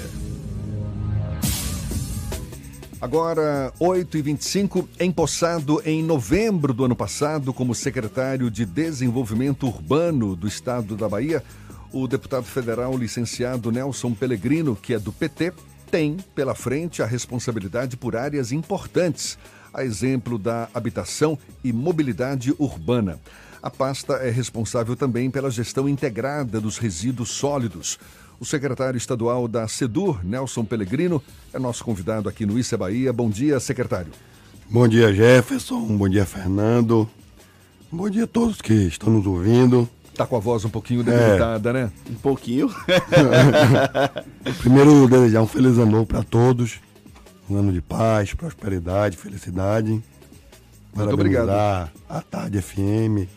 Agora, 8h25, empossado em novembro do ano passado como secretário de Desenvolvimento Urbano do Estado da Bahia, o deputado federal licenciado Nelson Pellegrino, que é do PT, tem pela frente a responsabilidade por áreas importantes, a exemplo da habitação e mobilidade urbana. A pasta é responsável também pela gestão integrada dos resíduos sólidos. O secretário estadual da SEDUR, Nelson Pellegrino, é nosso convidado aqui no Issa Bahia. Bom dia, secretário. Bom dia, Jefferson. Bom dia, Fernando. Bom dia a todos que estão nos ouvindo. Tá com a voz um pouquinho debilitada, né? Um pouquinho. [laughs] Primeiro, desejar um feliz ano novo para todos. Um ano de paz, prosperidade, felicidade. Muito obrigado. A Tarde FM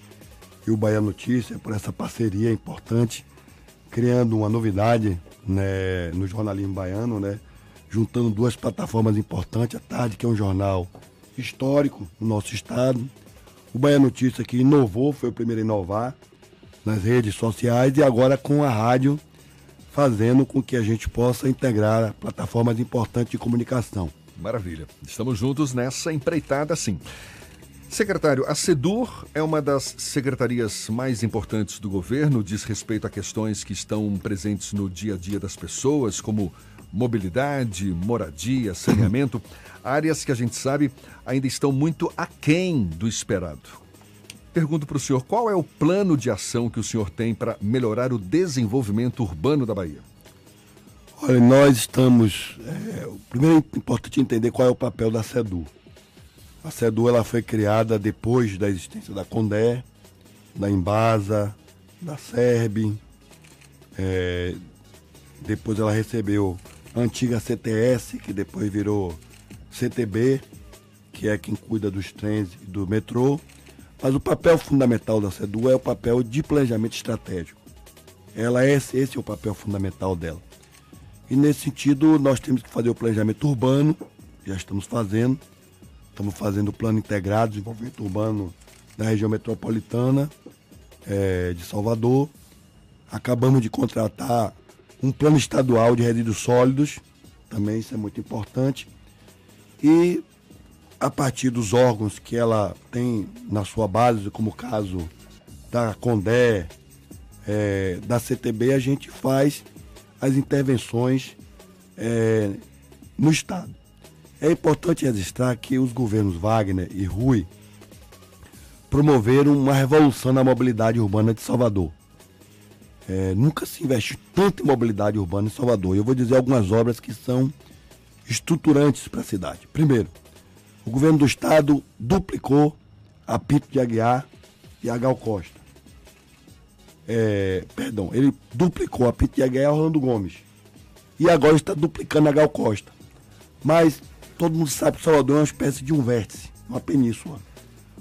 e o Bahia Notícia por essa parceria importante, criando uma novidade né, no jornalismo baiano, né? Juntando duas plataformas importantes, a Tarde, que é um jornal histórico no nosso estado, o Bahia Notícia que inovou, foi o primeiro a inovar nas redes sociais e agora com a rádio fazendo com que a gente possa integrar plataformas importantes de comunicação. Maravilha. Estamos juntos nessa empreitada, sim. Secretário, a SEDUR é uma das secretarias mais importantes do governo, diz respeito a questões que estão presentes no dia a dia das pessoas, como mobilidade, moradia, saneamento, [laughs] áreas que a gente sabe ainda estão muito aquém do esperado. Pergunto para o senhor, qual é o plano de ação que o senhor tem para melhorar o desenvolvimento urbano da Bahia? Olha, nós estamos. É, primeiro é importante entender qual é o papel da SEDU. A SEDU ela foi criada depois da existência da Condé, da Embasa, da SERB. É, depois ela recebeu a antiga CTS, que depois virou CTB, que é quem cuida dos trens e do metrô. Mas o papel fundamental da SEDU é o papel de planejamento estratégico. Ela é, esse é o papel fundamental dela. E nesse sentido, nós temos que fazer o planejamento urbano, já estamos fazendo. Estamos fazendo o plano integrado de desenvolvimento urbano da região metropolitana é, de Salvador. Acabamos de contratar um plano estadual de resíduos sólidos, também isso é muito importante. E a partir dos órgãos que ela tem na sua base, como o caso da Condé, é, da CTB, a gente faz as intervenções é, no Estado. É importante registrar que os governos Wagner e Rui promoveram uma revolução na mobilidade urbana de Salvador. É, nunca se investe tanto em mobilidade urbana em Salvador. Eu vou dizer algumas obras que são estruturantes para a cidade. Primeiro, o governo do estado duplicou a Pinto de Aguiar e a Gal Costa. É, perdão, ele duplicou a Pinto de Aguiar e a Orlando Gomes. E agora está duplicando a Gal Costa. Mas todo mundo sabe que Salvador é uma espécie de um vértice, uma península,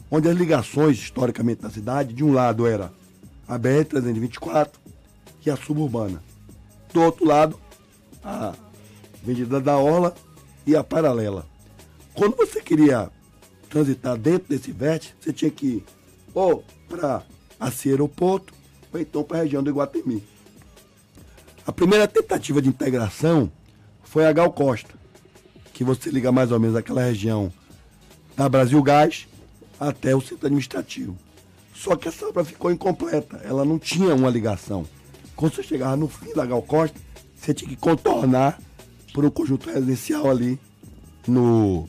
onde as ligações historicamente da cidade, de um lado era a BR-324 e a suburbana. Do outro lado, a Avenida da Orla e a paralela. Quando você queria transitar dentro desse vértice, você tinha que ir ou para esse aeroporto ou então para a região do Iguatemi. A primeira tentativa de integração foi a Gal Costa, que você liga mais ou menos aquela região da Brasil Gás até o centro administrativo. Só que essa obra ficou incompleta, ela não tinha uma ligação. Quando você chegava no fim da Gal Costa, você tinha que contornar por um conjunto residencial ali no,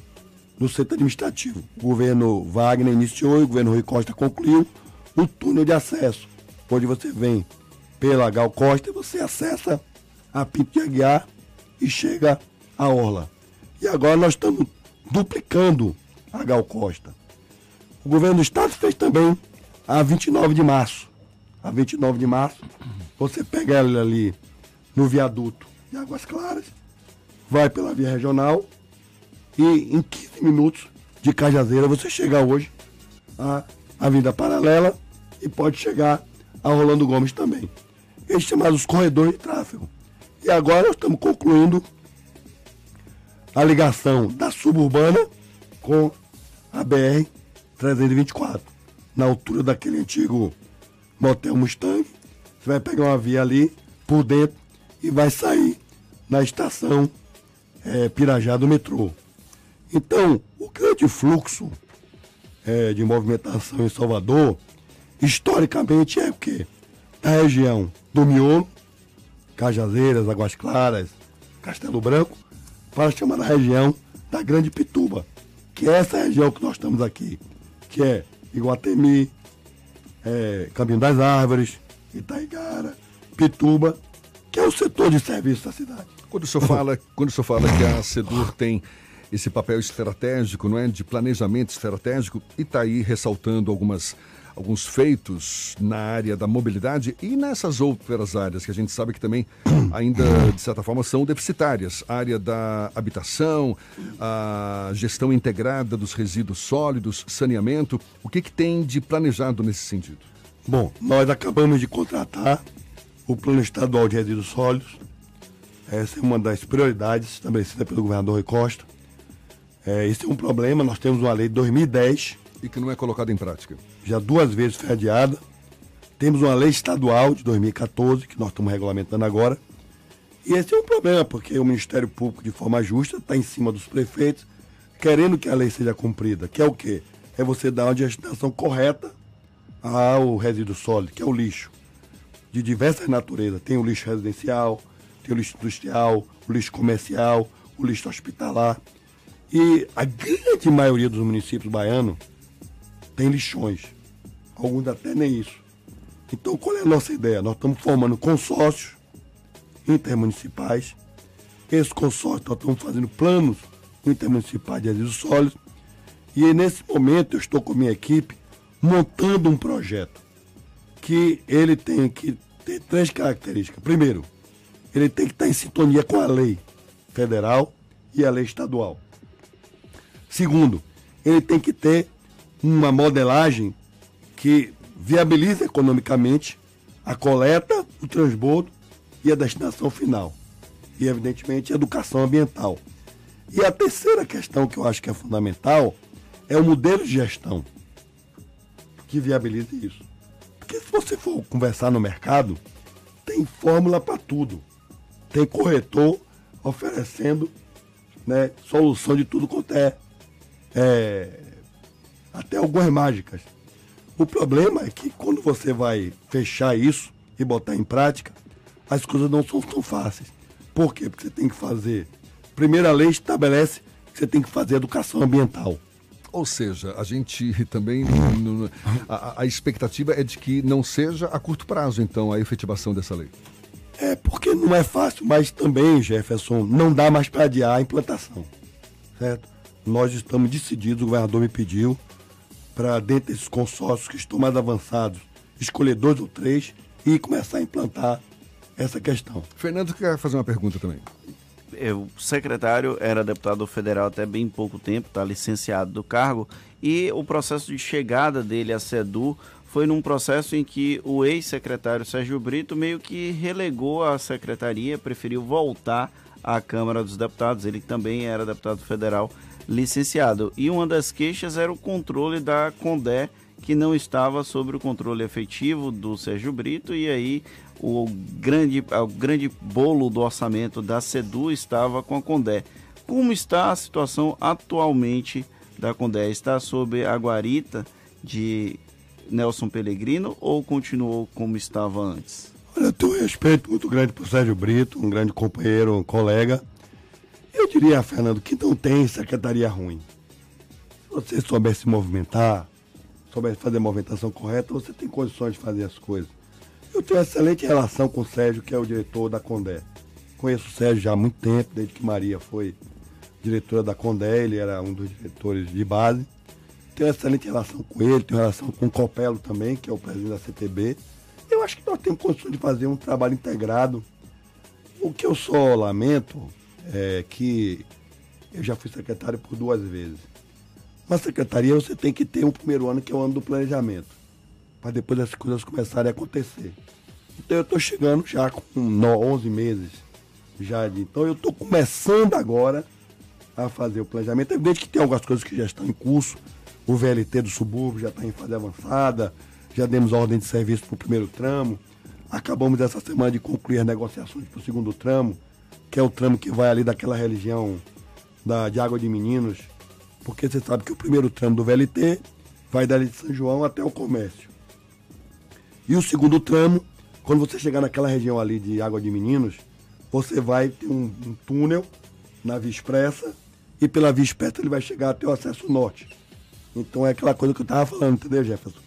no centro administrativo. O governo Wagner iniciou e o governo Rui Costa concluiu o túnel de acesso, onde você vem pela Gal Costa você acessa a Pinto de Aguiar e chega à Orla. E agora nós estamos duplicando a Gal Costa. O governo do estado fez também a 29 de março. A 29 de março, você pega ela ali no viaduto de Águas Claras, vai pela via regional e em 15 minutos de Cajazeira você chega hoje à Avenida Paralela e pode chegar a Rolando Gomes também. Eles chamados corredores de tráfego. E agora nós estamos concluindo a ligação da suburbana com a BR 324. Na altura daquele antigo motel Mustang, você vai pegar uma via ali por dentro e vai sair na estação é, Pirajá do metrô. Então, o grande fluxo é, de movimentação em Salvador, historicamente, é o quê? Da região do Miolo, Cajazeiras, Águas Claras, Castelo Branco, para a chamada região da Grande Pituba, que é essa região que nós estamos aqui, que é Iguatemi, é, Caminho das Árvores, Itaigara, Pituba, que é o setor de serviço da cidade. Quando o senhor fala, quando o senhor fala que a SEDUR tem esse papel estratégico, não é, de planejamento estratégico, e está aí ressaltando algumas alguns feitos na área da mobilidade e nessas outras áreas que a gente sabe que também [clears throat] ainda, de certa forma, são deficitárias. A área da habitação, a gestão integrada dos resíduos sólidos, saneamento. O que, que tem de planejado nesse sentido? Bom, nós acabamos de contratar o Plano Estadual de Resíduos Sólidos. Essa é uma das prioridades estabelecida pelo governador Rui Costa. É, esse é um problema, nós temos uma lei de 2010. E que não é colocada em prática. Já duas vezes foi adiada. Temos uma lei estadual de 2014, que nós estamos regulamentando agora. E esse é um problema, porque o Ministério Público, de forma justa, está em cima dos prefeitos, querendo que a lei seja cumprida. Que é o quê? É você dar uma destinação correta ao resíduo sólido, que é o lixo. De diversas naturezas. Tem o lixo residencial, tem o lixo industrial, o lixo comercial, o lixo hospitalar. E a grande maioria dos municípios baianos tem lixões. alguns até nem isso. Então, qual é a nossa ideia? Nós estamos formando consórcios intermunicipais. Esse consórcio, nós estamos fazendo planos intermunicipais de resíduos sólidos. E nesse momento, eu estou com a minha equipe montando um projeto que ele tem que ter três características. Primeiro, ele tem que estar em sintonia com a lei federal e a lei estadual. Segundo, ele tem que ter uma modelagem que viabilize economicamente a coleta, o transbordo e a destinação final. E, evidentemente, a educação ambiental. E a terceira questão que eu acho que é fundamental é o modelo de gestão que viabilize isso. Porque se você for conversar no mercado, tem fórmula para tudo. Tem corretor oferecendo né, solução de tudo quanto é, é até algumas mágicas. O problema é que quando você vai fechar isso e botar em prática, as coisas não são tão fáceis. Por quê? Porque você tem que fazer. Primeira lei estabelece que você tem que fazer educação ambiental. Ou seja, a gente também. A, a, expectativa é de que não seja a curto prazo, então, a efetivação dessa lei. É, porque não é fácil, mas também, Jefferson, não dá mais para adiar a implantação. Certo? Nós estamos decididos, o governador me pediu, para, dentro desses consórcios que estão mais avançados, escolher dois ou três e começar a implantar essa questão. Fernando quer fazer uma pergunta também. O secretário era deputado federal até bem pouco tempo, está licenciado do cargo, e o processo de chegada dele à SEDU foi num processo em que o ex-secretário Sérgio Brito meio que relegou a secretaria, preferiu voltar à Câmara dos Deputados, ele também era deputado federal licenciado. E uma das queixas era o controle da Condé, que não estava sob o controle efetivo do Sérgio Brito, e aí o grande, o grande bolo do orçamento da SEDU estava com a Condé. Como está a situação atualmente da Condé? Está sob a guarita de Nelson Pellegrino ou continuou como estava antes? Olha, eu tenho um respeito muito grande por Sérgio Brito, um grande companheiro, um colega. Eu diria, Fernando, que não tem secretaria ruim. Se você souber se movimentar, souber fazer a movimentação correta, você tem condições de fazer as coisas. Eu tenho excelente relação com o Sérgio, que é o diretor da Condé. Conheço o Sérgio já há muito tempo, desde que Maria foi diretora da Condé, ele era um dos diretores de base. Tenho excelente relação com ele, tenho relação com o Copelo também, que é o presidente da CTB. Eu acho que nós temos condições de fazer um trabalho integrado. O que eu só lamento é que eu já fui secretário por duas vezes. Uma secretaria você tem que ter um primeiro ano que é o ano do planejamento para depois as coisas começarem a acontecer. Então eu estou chegando já com 11 meses já. Então eu estou começando agora a fazer o planejamento. É evidente que tem algumas coisas que já estão em curso. O VLT do subúrbio já está em fase avançada, já demos a ordem de serviço para o primeiro tramo. Acabamos essa semana de concluir as negociações para o segundo tramo, que é o tramo que vai ali daquela religião da, de Água de Meninos, porque você sabe que o primeiro tramo do VLT vai dali de São João até o comércio. E o segundo tramo, quando você chegar naquela região ali de Água de Meninos, você vai ter um, um túnel na Via Expressa e pela Via Expressa ele vai chegar até o acesso norte. Então é aquela coisa que eu estava falando, entendeu, Jefferson?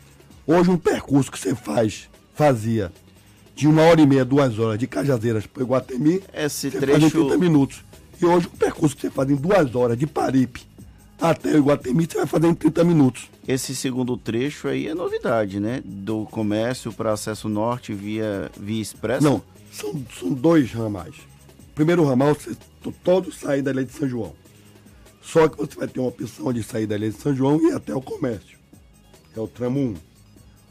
Hoje um percurso que você faz, fazia de uma hora e meia, duas horas de Cajazeiras para Iguatemi, Esse você trecho... faz em 30 minutos. E hoje um percurso que você faz em duas horas de Paripe até o Iguatemi, você vai fazer em 30 minutos. Esse segundo trecho aí é novidade, né? Do comércio para acesso norte via via expressa? Não, são, são dois ramais. Primeiro ramal, você todo sair da ilha de São João. Só que você vai ter uma opção de sair da ilha de São João e ir até o comércio. É o tramo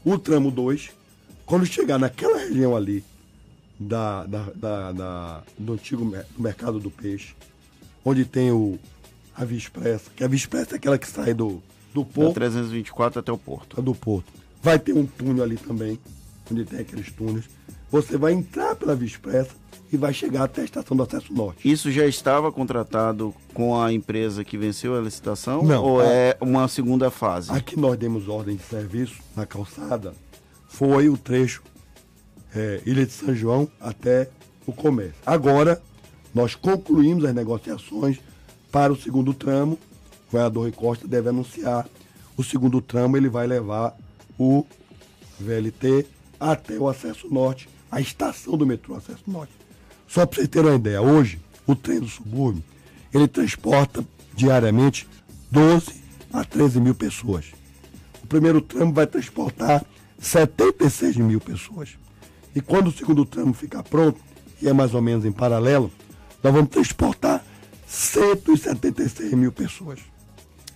1. O tramo 2, quando chegar naquela região ali da, da, da, da do antigo do mercado do peixe, onde tem o, a Via Expressa, que a Via Expressa é aquela que sai do, do porto. Da 324 até o porto. É do porto. Vai ter um túnel ali também, onde tem aqueles túneis. Você vai entrar pela Via Expressa e vai chegar até a estação do acesso norte. Isso já estava contratado com a empresa que venceu a licitação? Não. Ou a, é uma segunda fase? Aqui nós demos ordem de serviço na calçada, foi o trecho é, Ilha de São João até o comércio. Agora, nós concluímos as negociações para o segundo tramo. O governador Rui Costa deve anunciar. O segundo tramo ele vai levar o VLT, até o acesso norte, a estação do metrô acesso norte. Só para vocês terem uma ideia, hoje o trem do subúrbio, ele transporta diariamente 12 a 13 mil pessoas. O primeiro tramo vai transportar 76 mil pessoas. E quando o segundo tramo ficar pronto, e é mais ou menos em paralelo, nós vamos transportar 176 mil pessoas.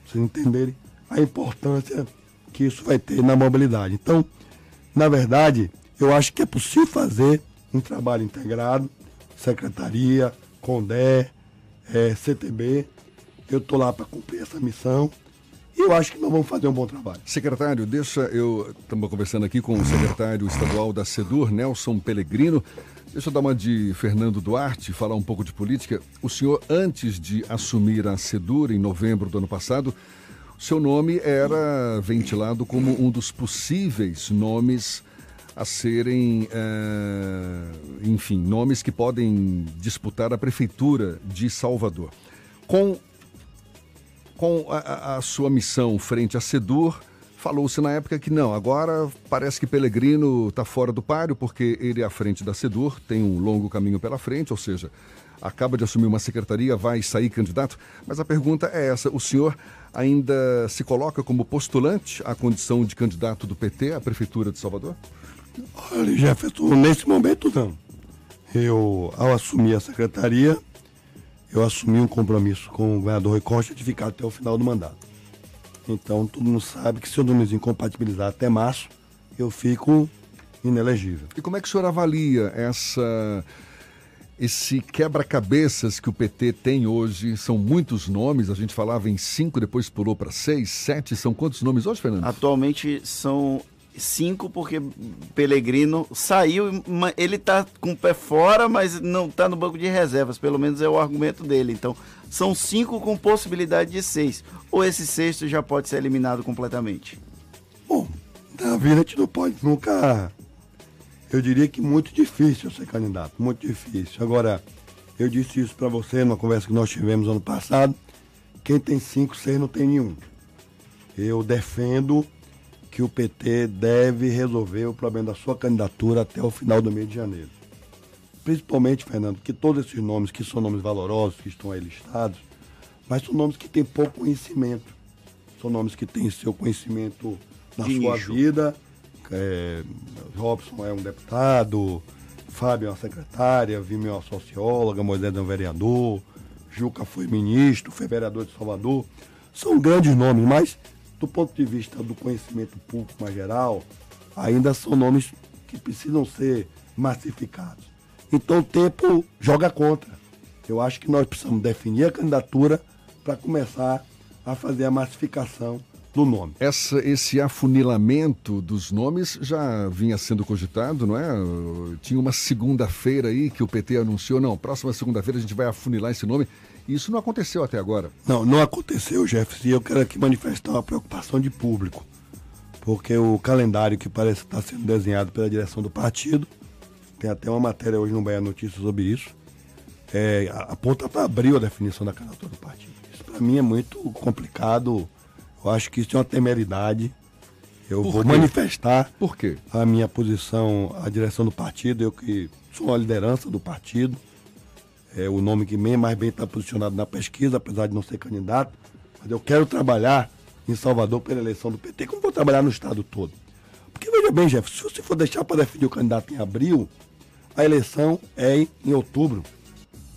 Vocês entenderem a importância que isso vai ter na mobilidade. Então, na verdade, eu acho que é possível fazer um trabalho integrado, secretaria, CONDE, é, CTB. Eu estou lá para cumprir essa missão eu acho que nós vamos fazer um bom trabalho. Secretário, deixa eu. Estamos conversando aqui com o secretário estadual da SEDUR, Nelson Pellegrino. Deixa eu dar uma de Fernando Duarte, falar um pouco de política. O senhor, antes de assumir a SEDUR, em novembro do ano passado, seu nome era ventilado como um dos possíveis nomes a serem, eh, enfim, nomes que podem disputar a prefeitura de Salvador. Com, com a- a, sua missão frente à SEDUR, falou-se na época que não, agora parece que Pellegrino está fora do páreo, porque ele é à frente da SEDUR, tem um longo caminho pela frente, ou seja, acaba de assumir uma secretaria, vai sair candidato. Mas a pergunta é essa: o senhor ainda se coloca como postulante à condição de candidato do PT à Prefeitura de Salvador? Olha, Jefferson, nesse momento não. Eu, ao assumir a secretaria, eu assumi um compromisso com o governador Rui Costa de ficar até o final do mandato. Então, todo mundo sabe que se eu não me incompatibilizar até março, eu fico inelegível. E como é que o senhor avalia essa esse quebra-cabeças que o PT tem hoje? São muitos nomes, a gente falava em cinco, depois pulou para seis, sete. São quantos nomes hoje, Fernando? Atualmente são cinco, porque Pellegrino saiu, ele tá com o pé fora, mas não tá no banco de reservas, pelo menos é o argumento dele. Então, são cinco com possibilidade de seis. Ou esse sexto já pode ser eliminado completamente? Na vida a gente não pode nunca. Eu diria que muito difícil ser candidato, muito difícil. Agora, eu disse isso para você numa conversa que nós tivemos ano passado. Quem tem cinco, seis não tem nenhum. Eu defendo que o PT deve resolver o problema da sua candidatura até o final do mês de janeiro. Principalmente, Fernando, que todos esses nomes, que são nomes valorosos, que estão aí listados, mas são nomes que têm pouco conhecimento. São nomes que têm seu conhecimento na De sua nicho. vida. É, Robson é um deputado, Fábio é uma secretária, Vime é uma socióloga, Moisés é um vereador, Juca foi ministro, foi vereador de Salvador. São grandes nomes, mas do ponto de vista do conhecimento público mais geral, ainda são nomes que precisam ser massificados. Então o tempo joga contra. Eu acho que nós precisamos definir a candidatura para começar a fazer a massificação do nome. Essa, esse afunilamento dos nomes já vinha sendo cogitado, não é? Tinha uma segunda-feira aí que o PT anunciou, não, próxima segunda-feira a gente vai afunilar esse nome. Isso não aconteceu até agora. Não, não aconteceu, Jefferson, e eu quero aqui manifestar uma preocupação de público. Porque o calendário que parece estar sendo desenhado pela direção do partido, tem até uma matéria hoje no Bahia Notícias sobre isso, é, a- aponta para abril a definição da candidatura do partido. Isso para mim é muito complicado. Eu acho que isso é uma temeridade. Eu Por vou quê? manifestar Por quê? a minha posição, a direção do partido, eu que sou a liderança do partido, é o nome que mais bem está posicionado na pesquisa, apesar de não ser candidato, mas eu quero trabalhar em Salvador pela eleição do PT, como vou trabalhar no estado todo. Porque veja bem, Jefferson, se você for deixar para definir o candidato em abril, a eleição é em, em outubro.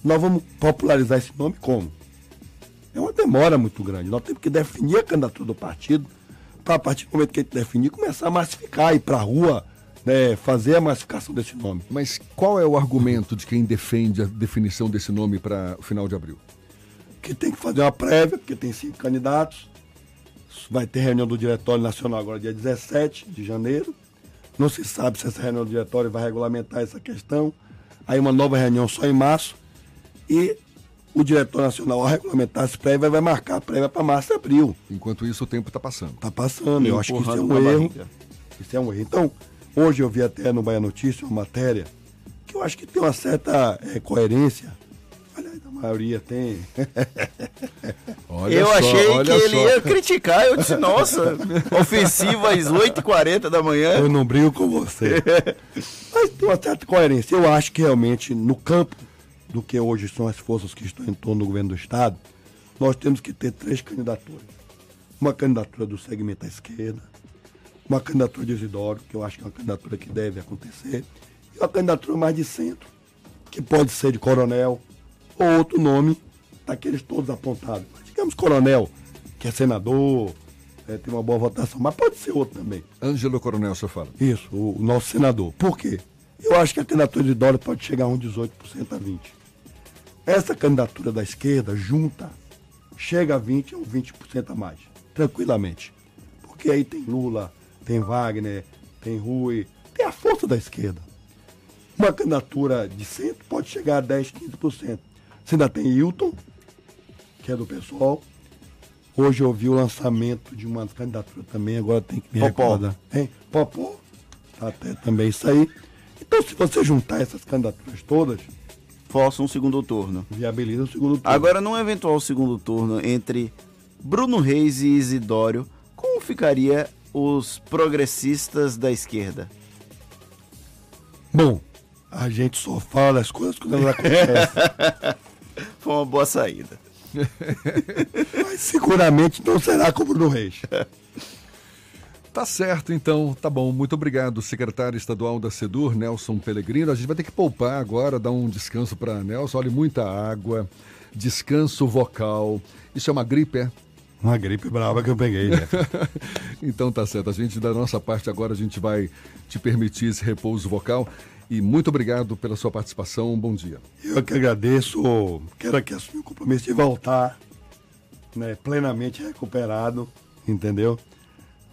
Nós vamos popularizar esse nome como? É uma demora muito grande. Nós temos que definir a candidatura do partido para, a partir do momento que a gente definir, começar a massificar, ir para a rua, né, fazer a massificação desse nome. Mas qual é o argumento de quem defende a definição desse nome para o final de abril? Que tem que fazer uma prévia, porque tem cinco candidatos. Vai ter reunião do Diretório Nacional agora, dia 17 de janeiro. Não se sabe se essa reunião do Diretório vai regulamentar essa questão. Aí uma nova reunião só em março. E o Diretório Nacional, ao regulamentar essa prévia, vai marcar a prévia para março e abril. Enquanto isso, o tempo está passando. Está passando. Eu acho que isso é um erro. barriga. Isso é um erro. Então, hoje eu vi até no Bahia Notícia uma matéria que eu acho que tem uma certa eh, coerência. Aliás, a maioria tem. [laughs] Olha eu só, achei olha que ele só. ia criticar. Eu disse, nossa, [laughs] ofensiva às 8h40 da manhã. Eu não brigo com você. [laughs] Mas tem uma certa coerência. Eu acho que realmente, no campo do que hoje são as forças que estão em torno do governo do Estado, nós temos que ter três candidaturas. Uma candidatura do segmento à esquerda, uma candidatura de Isidoro, que eu acho que é uma candidatura que deve acontecer, e uma candidatura mais de centro, que pode ser de coronel, ou outro nome, daqueles todos apontados. Mas, digamos coronel, que é senador, é, tem uma boa votação, mas pode ser outro também. Ângelo Coronel, o senhor fala. Isso, o, o nosso senador. Por quê? Eu acho que a candidatura de Dória pode chegar a um 18% a 20%. Essa candidatura da esquerda, junta, chega a 20% ou 20% a mais, tranquilamente. Porque aí tem Lula, tem Wagner, tem Rui, tem a força da esquerda. Uma candidatura de centro pode chegar a 10%, 15%. Você ainda tem Hilton, que é do pessoal. Hoje eu vi o lançamento de uma candidatura também, agora tem que me Popó. recordar. Hein? Popó, tá até também isso aí. Então, se você juntar essas candidaturas todas, Força um segundo turno. viabiliza o segundo turno. Agora, num eventual segundo turno entre Bruno Reis e Isidório, como ficaria os progressistas da esquerda? Bom, a gente só fala as coisas quando elas acontecem. [laughs] Foi uma boa saída. [laughs] Mas seguramente não será como no Reis. [laughs] Tá certo, então. Tá bom. Muito obrigado, secretário estadual da SEDUR, Nelson Pellegrino. A gente vai ter que poupar agora, dar um descanso para Nelson. Olha, muita água, descanso vocal. Isso é uma gripe, é? Uma gripe brava que eu peguei, né? [laughs] então tá certo. A gente, da nossa parte agora, a gente vai te permitir esse repouso vocal. E muito obrigado pela sua participação. Um bom dia. Eu que agradeço, quero aqui assumir o compromisso de voltar né, plenamente recuperado, entendeu?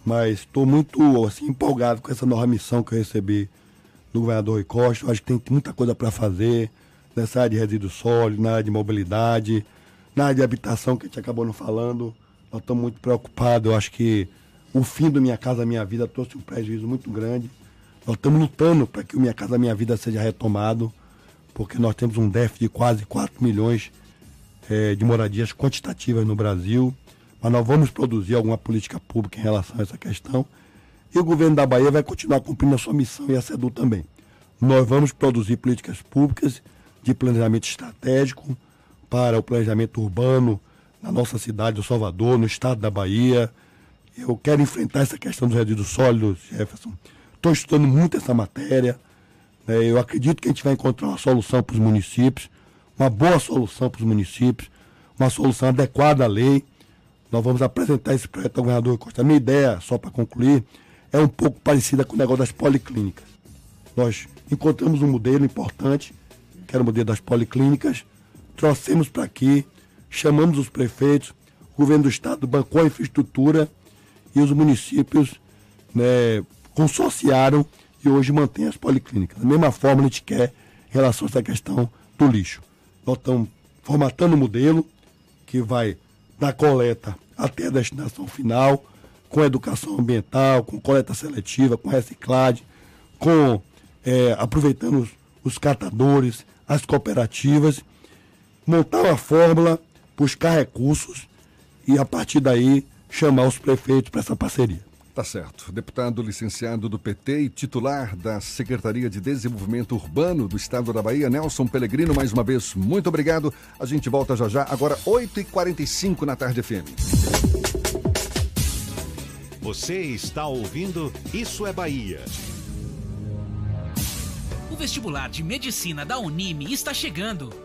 Mas estou muito assim, empolgado com essa nova missão que eu recebi do governador Rui Costa. Eu acho que tem muita coisa para fazer nessa área de resíduos sólidos, na área de mobilidade, na área de habitação que a gente acabou não falando. Nós estamos muito preocupados. Eu acho que o fim do Minha Casa Minha Vida trouxe um prejuízo muito grande. Nós estamos lutando para que o Minha Casa Minha Vida seja retomado, porque nós temos um déficit de quase 4 milhões eh, de moradias quantitativas no Brasil. Mas nós vamos produzir alguma política pública em relação a essa questão. E o governo da Bahia vai continuar cumprindo a sua missão e a SEDU também. Nós vamos produzir políticas públicas de planejamento estratégico para o planejamento urbano na nossa cidade, do Salvador, no estado da Bahia. Eu quero enfrentar essa questão dos resíduos sólidos, Jefferson. Estou estudando muito essa matéria. né? Eu acredito que a gente vai encontrar uma solução para os municípios, uma boa solução para os municípios, uma solução adequada à lei. Nós vamos apresentar esse projeto ao governador Costa. Minha ideia, só para concluir, é um pouco parecida com o negócio das policlínicas. Nós encontramos um modelo importante, que era o modelo das policlínicas, trouxemos para aqui, chamamos os prefeitos, o governo do estado bancou a infraestrutura e os municípios né, consorciaram e hoje mantém as policlínicas. Da mesma forma a gente quer em relação a essa questão do lixo. Nós estamos formatando um modelo que vai da coleta até a destinação final, com educação ambiental, com coleta seletiva, com reciclagem, com eh, aproveitando os, os catadores, as cooperativas, montar uma fórmula, buscar recursos e a partir daí chamar os prefeitos para essa parceria. Tá certo. Deputado licenciado do PT e titular da Secretaria de Desenvolvimento Urbano do Estado da Bahia, Nelson Pellegrino, mais uma vez, muito obrigado. A gente volta já já, agora 8h45 na tarde FM. Você está ouvindo Isso é Bahia. O vestibular de medicina da Unime está chegando.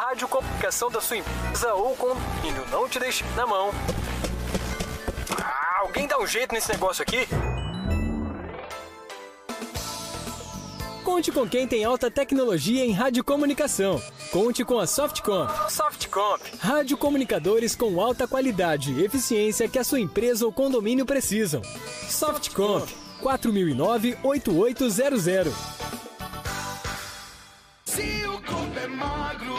Para a rádio comunicação da sua empresa ou condomínio, não te deixe na mão. Ah, alguém dá um jeito nesse negócio aqui? Conte com quem tem alta tecnologia em radiocomunicação. Conte com a Softcomp. Softcomp. Rádio comunicadores com alta qualidade e eficiência que a sua empresa ou condomínio precisam. Softcomp. 4009-8800. Se o corpo é magro,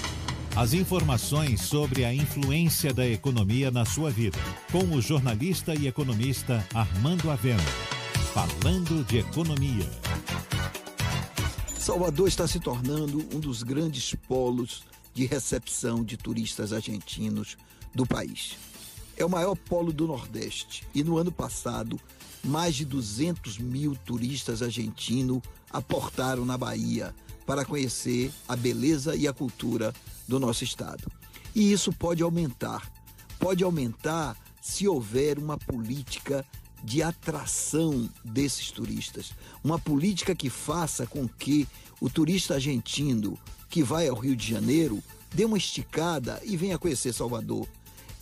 As informações sobre a influência da economia na sua vida, com o jornalista e economista Armando Avena. Falando de economia. Salvador está se tornando um dos grandes polos de recepção de turistas argentinos do país. É o maior polo do Nordeste e no ano passado, mais de 200 mil turistas argentinos aportaram na Bahia para conhecer a beleza e a cultura do nosso estado. E isso pode aumentar. Pode aumentar se houver uma política de atração desses turistas. Uma política que faça com que o turista argentino que vai ao Rio de Janeiro dê uma esticada e venha conhecer Salvador.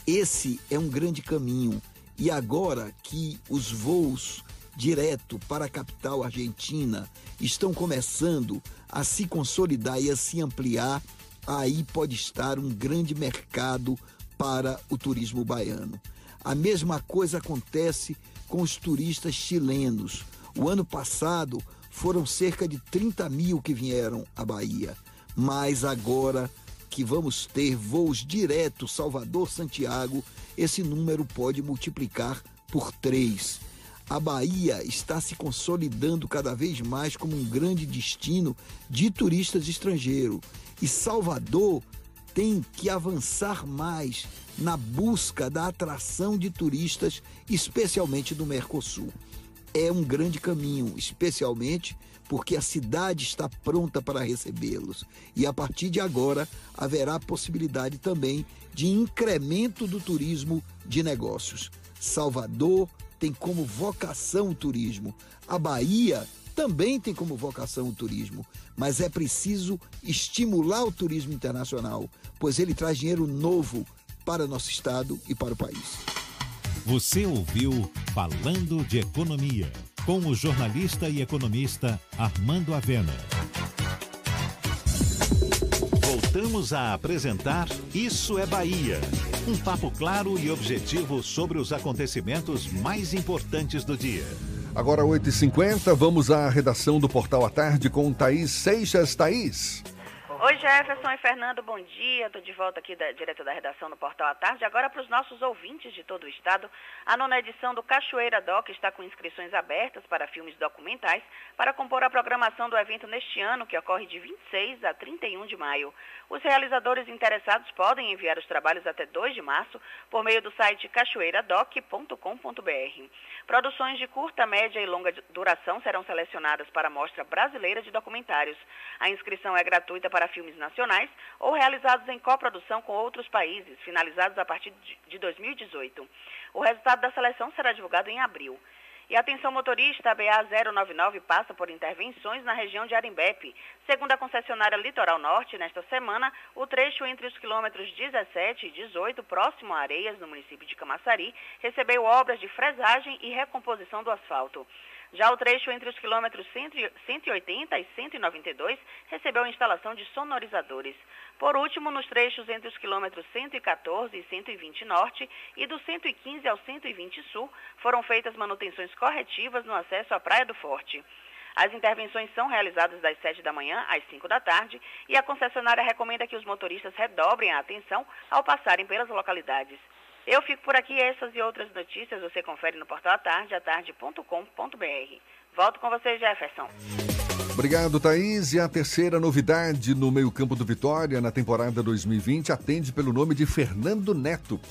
Esse é um grande caminho. E agora que os voos direto para a capital argentina estão começando a se consolidar e a se ampliar, aí pode estar um grande mercado para o turismo baiano. A mesma coisa acontece com os turistas chilenos. O ano passado foram cerca de 30 mil que vieram à Bahia, mas agora que vamos ter voos diretos Salvador-Santiago, esse número pode multiplicar por três. A Bahia está se consolidando cada vez mais como um grande destino de turistas estrangeiros. E Salvador tem que avançar mais na busca da atração de turistas, especialmente do Mercosul. É um grande caminho, especialmente porque a cidade está pronta para recebê-los. E a partir de agora haverá possibilidade também de incremento do turismo de negócios. Salvador tem como vocação o turismo. A Bahia também tem como vocação o turismo, mas é preciso estimular o turismo internacional, pois ele traz dinheiro novo para nosso estado e para o país. Você ouviu Falando de Economia, com o jornalista e economista Armando Avena. Voltamos a apresentar Isso é Bahia. Um papo claro e objetivo sobre os acontecimentos mais importantes do dia. Agora 8h50, vamos à redação do Portal à Tarde com Thaís Seixas. Thaís. Oi Jefferson e Fernando, bom dia. Estou de volta aqui da, direto da redação do Portal à Tarde. Agora para os nossos ouvintes de todo o estado, a nona edição do Cachoeira Doc está com inscrições abertas para filmes documentais para compor a programação do evento neste ano, que ocorre de 26 a 31 de maio. Os realizadores interessados podem enviar os trabalhos até 2 de março por meio do site cachoeiradoc.com.br. Produções de curta, média e longa duração serão selecionadas para a Mostra Brasileira de Documentários. A inscrição é gratuita para filmes nacionais ou realizados em coprodução com outros países, finalizados a partir de 2018. O resultado da seleção será divulgado em abril. E atenção motorista, a BA 099 passa por intervenções na região de Arimbepe. Segundo a concessionária Litoral Norte, nesta semana, o trecho entre os quilômetros 17 e 18, próximo a Areias, no município de Camaçari, recebeu obras de fresagem e recomposição do asfalto. Já o trecho entre os quilômetros 180 e 192 recebeu a instalação de sonorizadores. Por último, nos trechos entre os quilômetros 114 e 120 norte e do 115 ao 120 sul, foram feitas manutenções corretivas no acesso à Praia do Forte. As intervenções são realizadas das 7 da manhã às 5 da tarde e a concessionária recomenda que os motoristas redobrem a atenção ao passarem pelas localidades. Eu fico por aqui. Essas e outras notícias você confere no portal Atarde, atarde.com.br. Volto com você, Jefferson. Obrigado, Thaís. E a terceira novidade no meio-campo do Vitória na temporada 2020 atende pelo nome de Fernando Neto.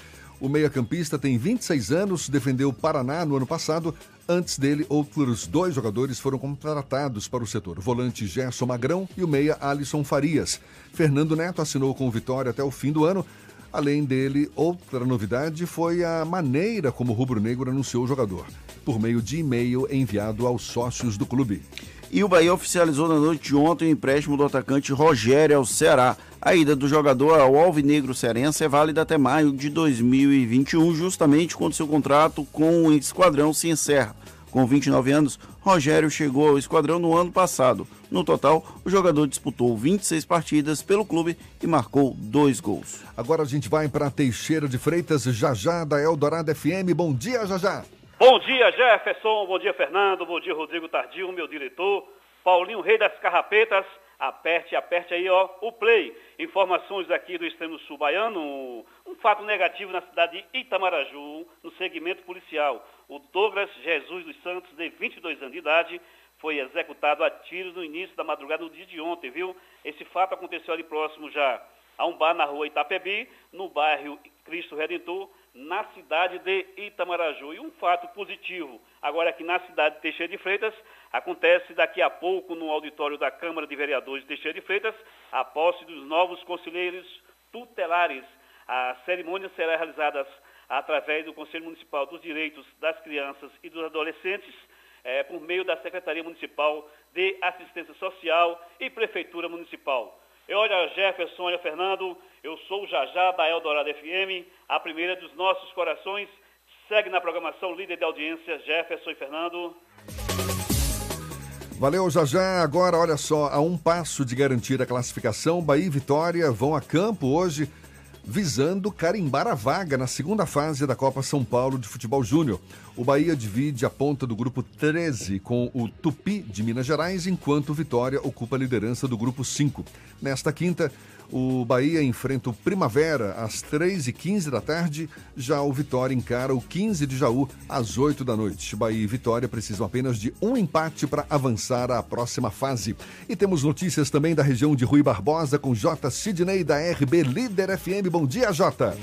O meia-campista tem 26 anos, defendeu o Paraná no ano passado. Antes dele, outros dois jogadores foram contratados para o setor: o volante Gerson Magrão e o meia Alisson Farias. Fernando Neto assinou com o Vitória até o fim do ano. Além dele, outra novidade foi a maneira como o Rubro Negro anunciou o jogador, por meio de e-mail enviado aos sócios do clube. E o Bahia oficializou na noite de ontem o empréstimo do atacante Rogério ao Ceará. A ida do jogador ao Alvinegro Cearense é válida até maio de 2021, justamente quando seu contrato com o esquadrão se encerra. Com 29 anos, Rogério chegou ao esquadrão no ano passado. No total, o jogador disputou 26 partidas pelo clube e marcou dois gols. Agora a gente vai para Teixeira de Freitas, Jajá da Eldorado FM. Bom dia, Jajá. Bom dia, Jefferson. Bom dia, Fernando. Bom dia, Rodrigo Tardio, meu diretor. Paulinho, rei das carrapetas. Aperte, aperte aí, ó, o play. Informações aqui do extremo sul baiano. Um fato negativo na cidade de Itamaraju, no segmento policial. O Douglas Jesus dos Santos, de 22 anos de idade, foi executado a tiros no início da madrugada do dia de ontem, viu? Esse fato aconteceu ali próximo já a um bar na rua Itapebi, no bairro Cristo Redentor, na cidade de Itamaraju. E um fato positivo, agora aqui na cidade de Teixeira de Freitas, acontece daqui a pouco no auditório da Câmara de Vereadores de Teixeira de Freitas, a posse dos novos conselheiros tutelares. A cerimônia será realizada através do Conselho Municipal dos Direitos das Crianças e dos Adolescentes, é, por meio da Secretaria Municipal de Assistência Social e Prefeitura Municipal. Eu, olha Jefferson, olha Fernando, eu sou o Jajá da Eldorado FM, a primeira dos nossos corações. Segue na programação líder de audiência, Jefferson e Fernando. Valeu, Jajá. Agora, olha só, a um passo de garantir a classificação, Bahia e Vitória vão a campo hoje visando carimbar a vaga na segunda fase da Copa São Paulo de Futebol Júnior. O Bahia divide a ponta do grupo 13 com o Tupi de Minas Gerais, enquanto o Vitória ocupa a liderança do grupo 5. Nesta quinta, o Bahia enfrenta o Primavera às 3h15 da tarde, já o Vitória encara o 15 de Jaú às 8 da noite. Bahia e Vitória precisam apenas de um empate para avançar à próxima fase. E temos notícias também da região de Rui Barbosa com J. Sidney da RB Líder FM. Bom dia, Jota.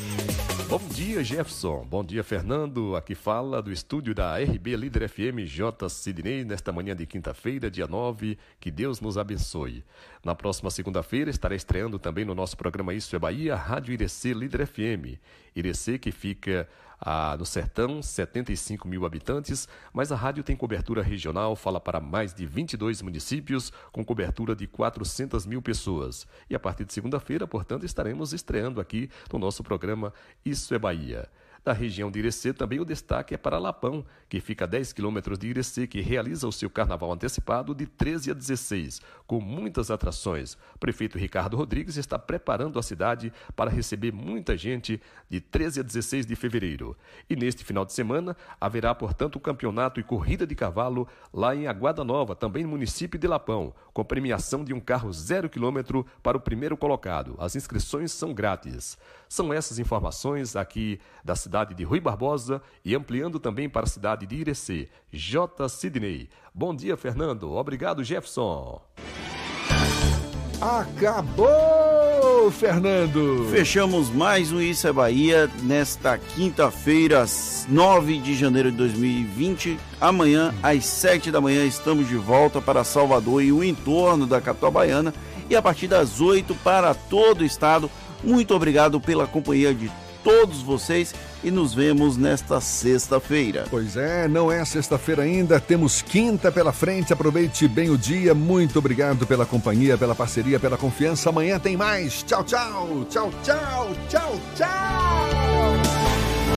Bom dia, Jefferson. Bom dia, Fernando. Aqui fala do estúdio da RB Líder FM J. Sidney nesta manhã de quinta-feira, dia 9. Que Deus nos abençoe. Na próxima segunda-feira estará estreando também no nosso programa Isso é Bahia, Rádio Irecê Líder FM. Irecê que fica ah, no sertão, 75 mil habitantes, mas a rádio tem cobertura regional, fala para mais de 22 municípios, com cobertura de 400 mil pessoas. E a partir de segunda-feira, portanto, estaremos estreando aqui no nosso programa Isso é Bahia. Da região de Irecê, também o destaque é para Lapão, que fica a 10 quilômetros de Irecê, que realiza o seu carnaval antecipado de 13 a 16, com muitas atrações. O prefeito Ricardo Rodrigues está preparando a cidade para receber muita gente de 13 a 16 de fevereiro. E neste final de semana haverá, portanto, o campeonato e corrida de cavalo lá em Aguada Nova, também no município de Lapão, com premiação de um carro zero quilômetro para o primeiro colocado. As inscrições são grátis. São essas informações aqui da cidade de Rui Barbosa e ampliando também para a cidade de Irecê, J. Sidney. Bom dia, Fernando. Obrigado, Jefferson. Acabou, Fernando! Fechamos mais um Isso é Bahia nesta quinta-feira, 9 de janeiro de 2020. Amanhã, às 7 da manhã, estamos de volta para Salvador e o entorno da capital baiana. E a partir das 8 para todo o estado. Muito obrigado pela companhia de todos vocês e nos vemos nesta sexta-feira. Pois é, não é sexta-feira ainda, temos quinta pela frente. Aproveite bem o dia. Muito obrigado pela companhia, pela parceria, pela confiança. Amanhã tem mais. Tchau, tchau. Tchau, tchau. Tchau, tchau.